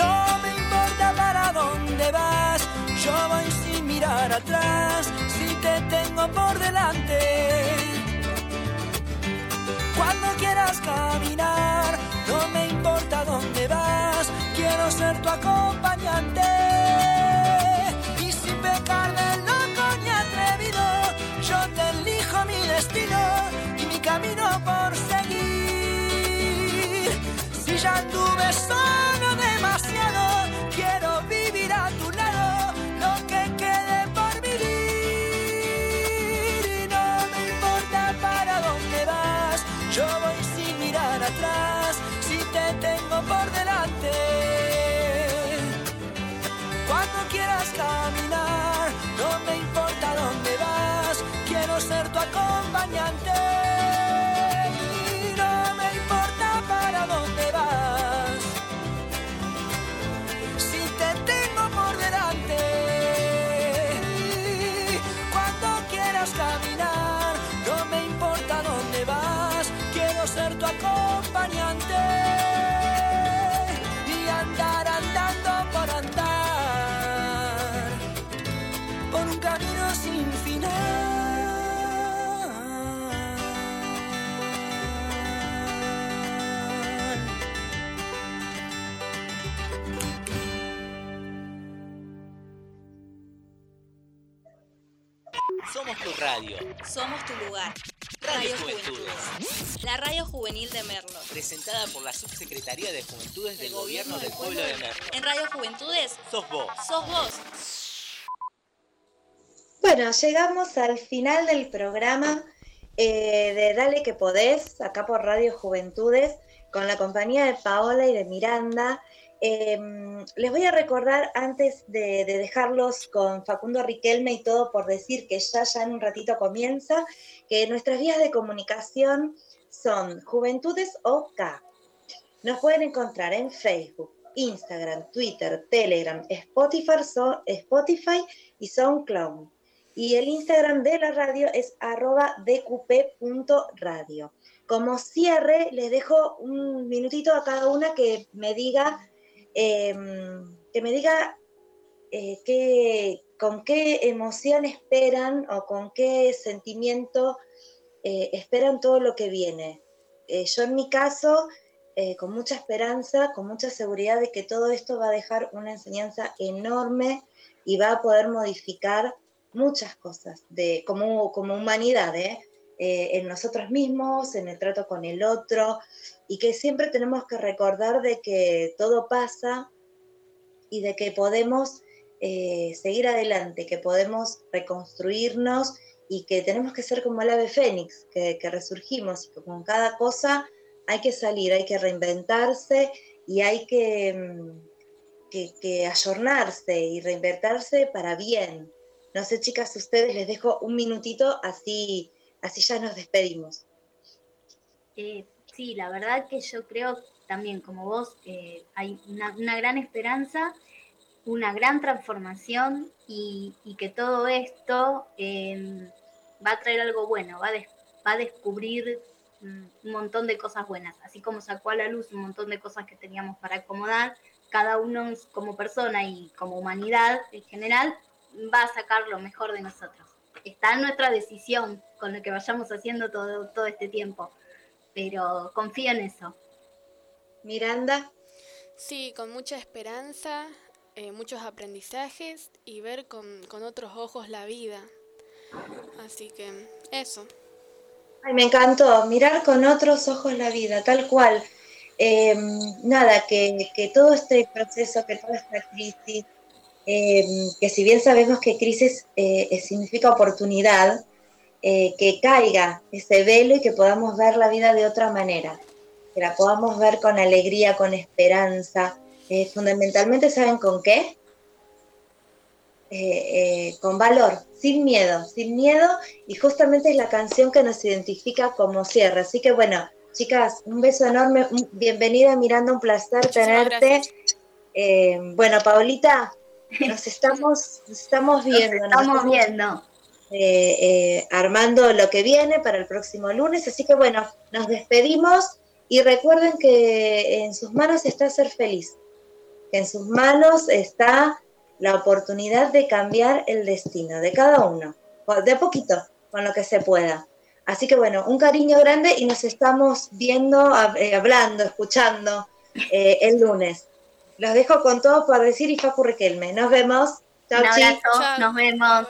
no me importa para dónde vas, yo voy sin mirar atrás, te tengo por delante. Cuando quieras caminar, no me importa dónde vas, quiero ser tu acompañante. Y sin pecar de loco ni atrevido, yo te elijo mi destino y mi camino por seguir. Si ya anduve solo demasiado, ser radio. Somos tu lugar. Radio Radio Juventudes. Juventudes. La radio juvenil de Merlo. Presentada por la Subsecretaría de Juventudes del Gobierno del Pueblo de Merlo. En Radio Juventudes Sos vos. sos vos. Bueno, llegamos al final del programa eh, de Dale que podés, acá por Radio Juventudes, con la compañía de Paola y de Miranda. Eh, les voy a recordar antes de, de dejarlos con Facundo Riquelme y todo por decir que ya, ya en un ratito comienza, que nuestras vías de comunicación son Juventudes OK. Nos pueden encontrar en Facebook, Instagram, Twitter, Telegram, Spotify, so- Spotify y SoundCloud. Y el Instagram de la radio es arroba dqp.radio. Como cierre, les dejo un minutito a cada una que me diga, eh, que me diga eh, qué- con qué emoción esperan o con qué sentimiento eh, esperan todo lo que viene. Eh, yo en mi caso, con mucha esperanza, con mucha seguridad de que todo esto va a dejar una enseñanza enorme y va a poder modificar muchas cosas de, como, como humanidad. Eh, en nosotros mismos, en el trato con el otro, y que siempre tenemos que recordar de que todo pasa y de que podemos eh, seguir adelante, que podemos reconstruirnos y que tenemos que ser como el ave fénix, que, que resurgimos y que con cada cosa hay que salir, hay que reinventarse y hay que, mm, que, que ayornarse y reinventarse para bien. No sé, chicas, ustedes les dejo un minutito, así Así ya nos despedimos. Eh, sí, la verdad que yo creo también, como vos, eh, hay una, gran esperanza, una gran transformación y, que todo esto eh, va a traer algo bueno, va a, des- va a descubrir mm, un montón de cosas buenas, así como sacó a la luz un montón de cosas que teníamos para acomodar, cada uno como persona y como humanidad en general va a sacar lo mejor de nosotros. Está en nuestra decisión con lo que vayamos haciendo todo, todo este tiempo, pero confío en eso. Miranda. Sí, con mucha esperanza, eh, muchos aprendizajes y ver con, con otros ojos la vida. Así que eso. Ay, me encantó, mirar con otros ojos la vida, tal cual. Eh, nada, que, que todo este proceso, que toda esta crisis, eh, que si bien sabemos que crisis eh, eh, significa oportunidad, eh, que caiga ese velo y que podamos ver la vida de otra manera, que la podamos ver con alegría, con esperanza, fundamentalmente, ¿saben con qué? Con valor, sin miedo, sin miedo, y justamente es la canción que nos identifica como cierre. Así que bueno, chicas, un beso enorme, bienvenida Miranda, un placer tenerte. Bueno, Paulita, nos estamos, nos estamos viendo. nos estamos viendo. eh, eh, armando lo que viene para el próximo lunes. Así que bueno, nos despedimos y recuerden que en sus manos está ser feliz, que en sus manos está la oportunidad de cambiar el destino de cada uno, de a poquito, con lo que se pueda. Así que bueno, un cariño grande y nos estamos viendo, eh, hablando, escuchando eh, el lunes. Los dejo con todo por decir y Facu Riquelme. Nos vemos. Chau, Un abrazo, nos vemos.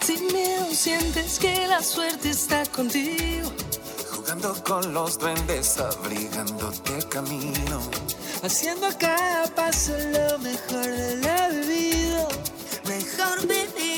Sin miedo sientes que la suerte está contigo. Jugando con los duendes, abrigándote el camino. Haciendo a cada paso lo mejor de la vida. Mejor vivir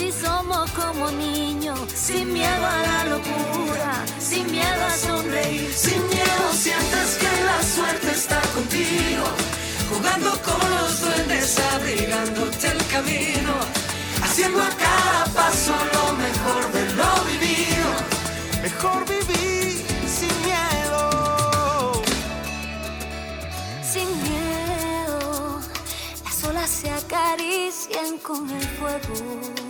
Si somos como niños, sin miedo a la locura, sin miedo a sonreír, Sin miedo sientes que la suerte está contigo. Jugando con los duendes, abrigándote el camino. Haciendo a cada paso lo mejor de lo vivido. Mejor vivir sin miedo. sin miedo. Las olas se acarician con el fuego.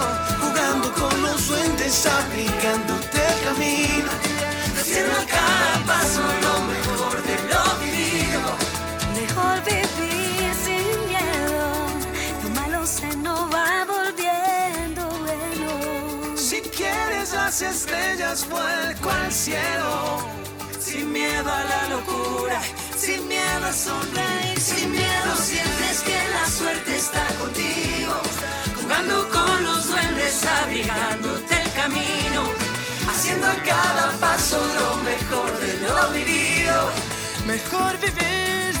Jugando con los duendes, abrigándote el camino. Haciendo a cada paso lo mejor de lo vivido. Mejor vivir sin miedo, lo malo se nos va volviendo bueno. Si quieres las estrellas, vuelco al cielo. Sin miedo a la locura, sin miedo a sonreír, sin miedo sientes que la suerte está contigo. Jugando con los duendes, abrigándote el camino. Haciendo cada paso lo mejor de lo vivido. Mejor vivir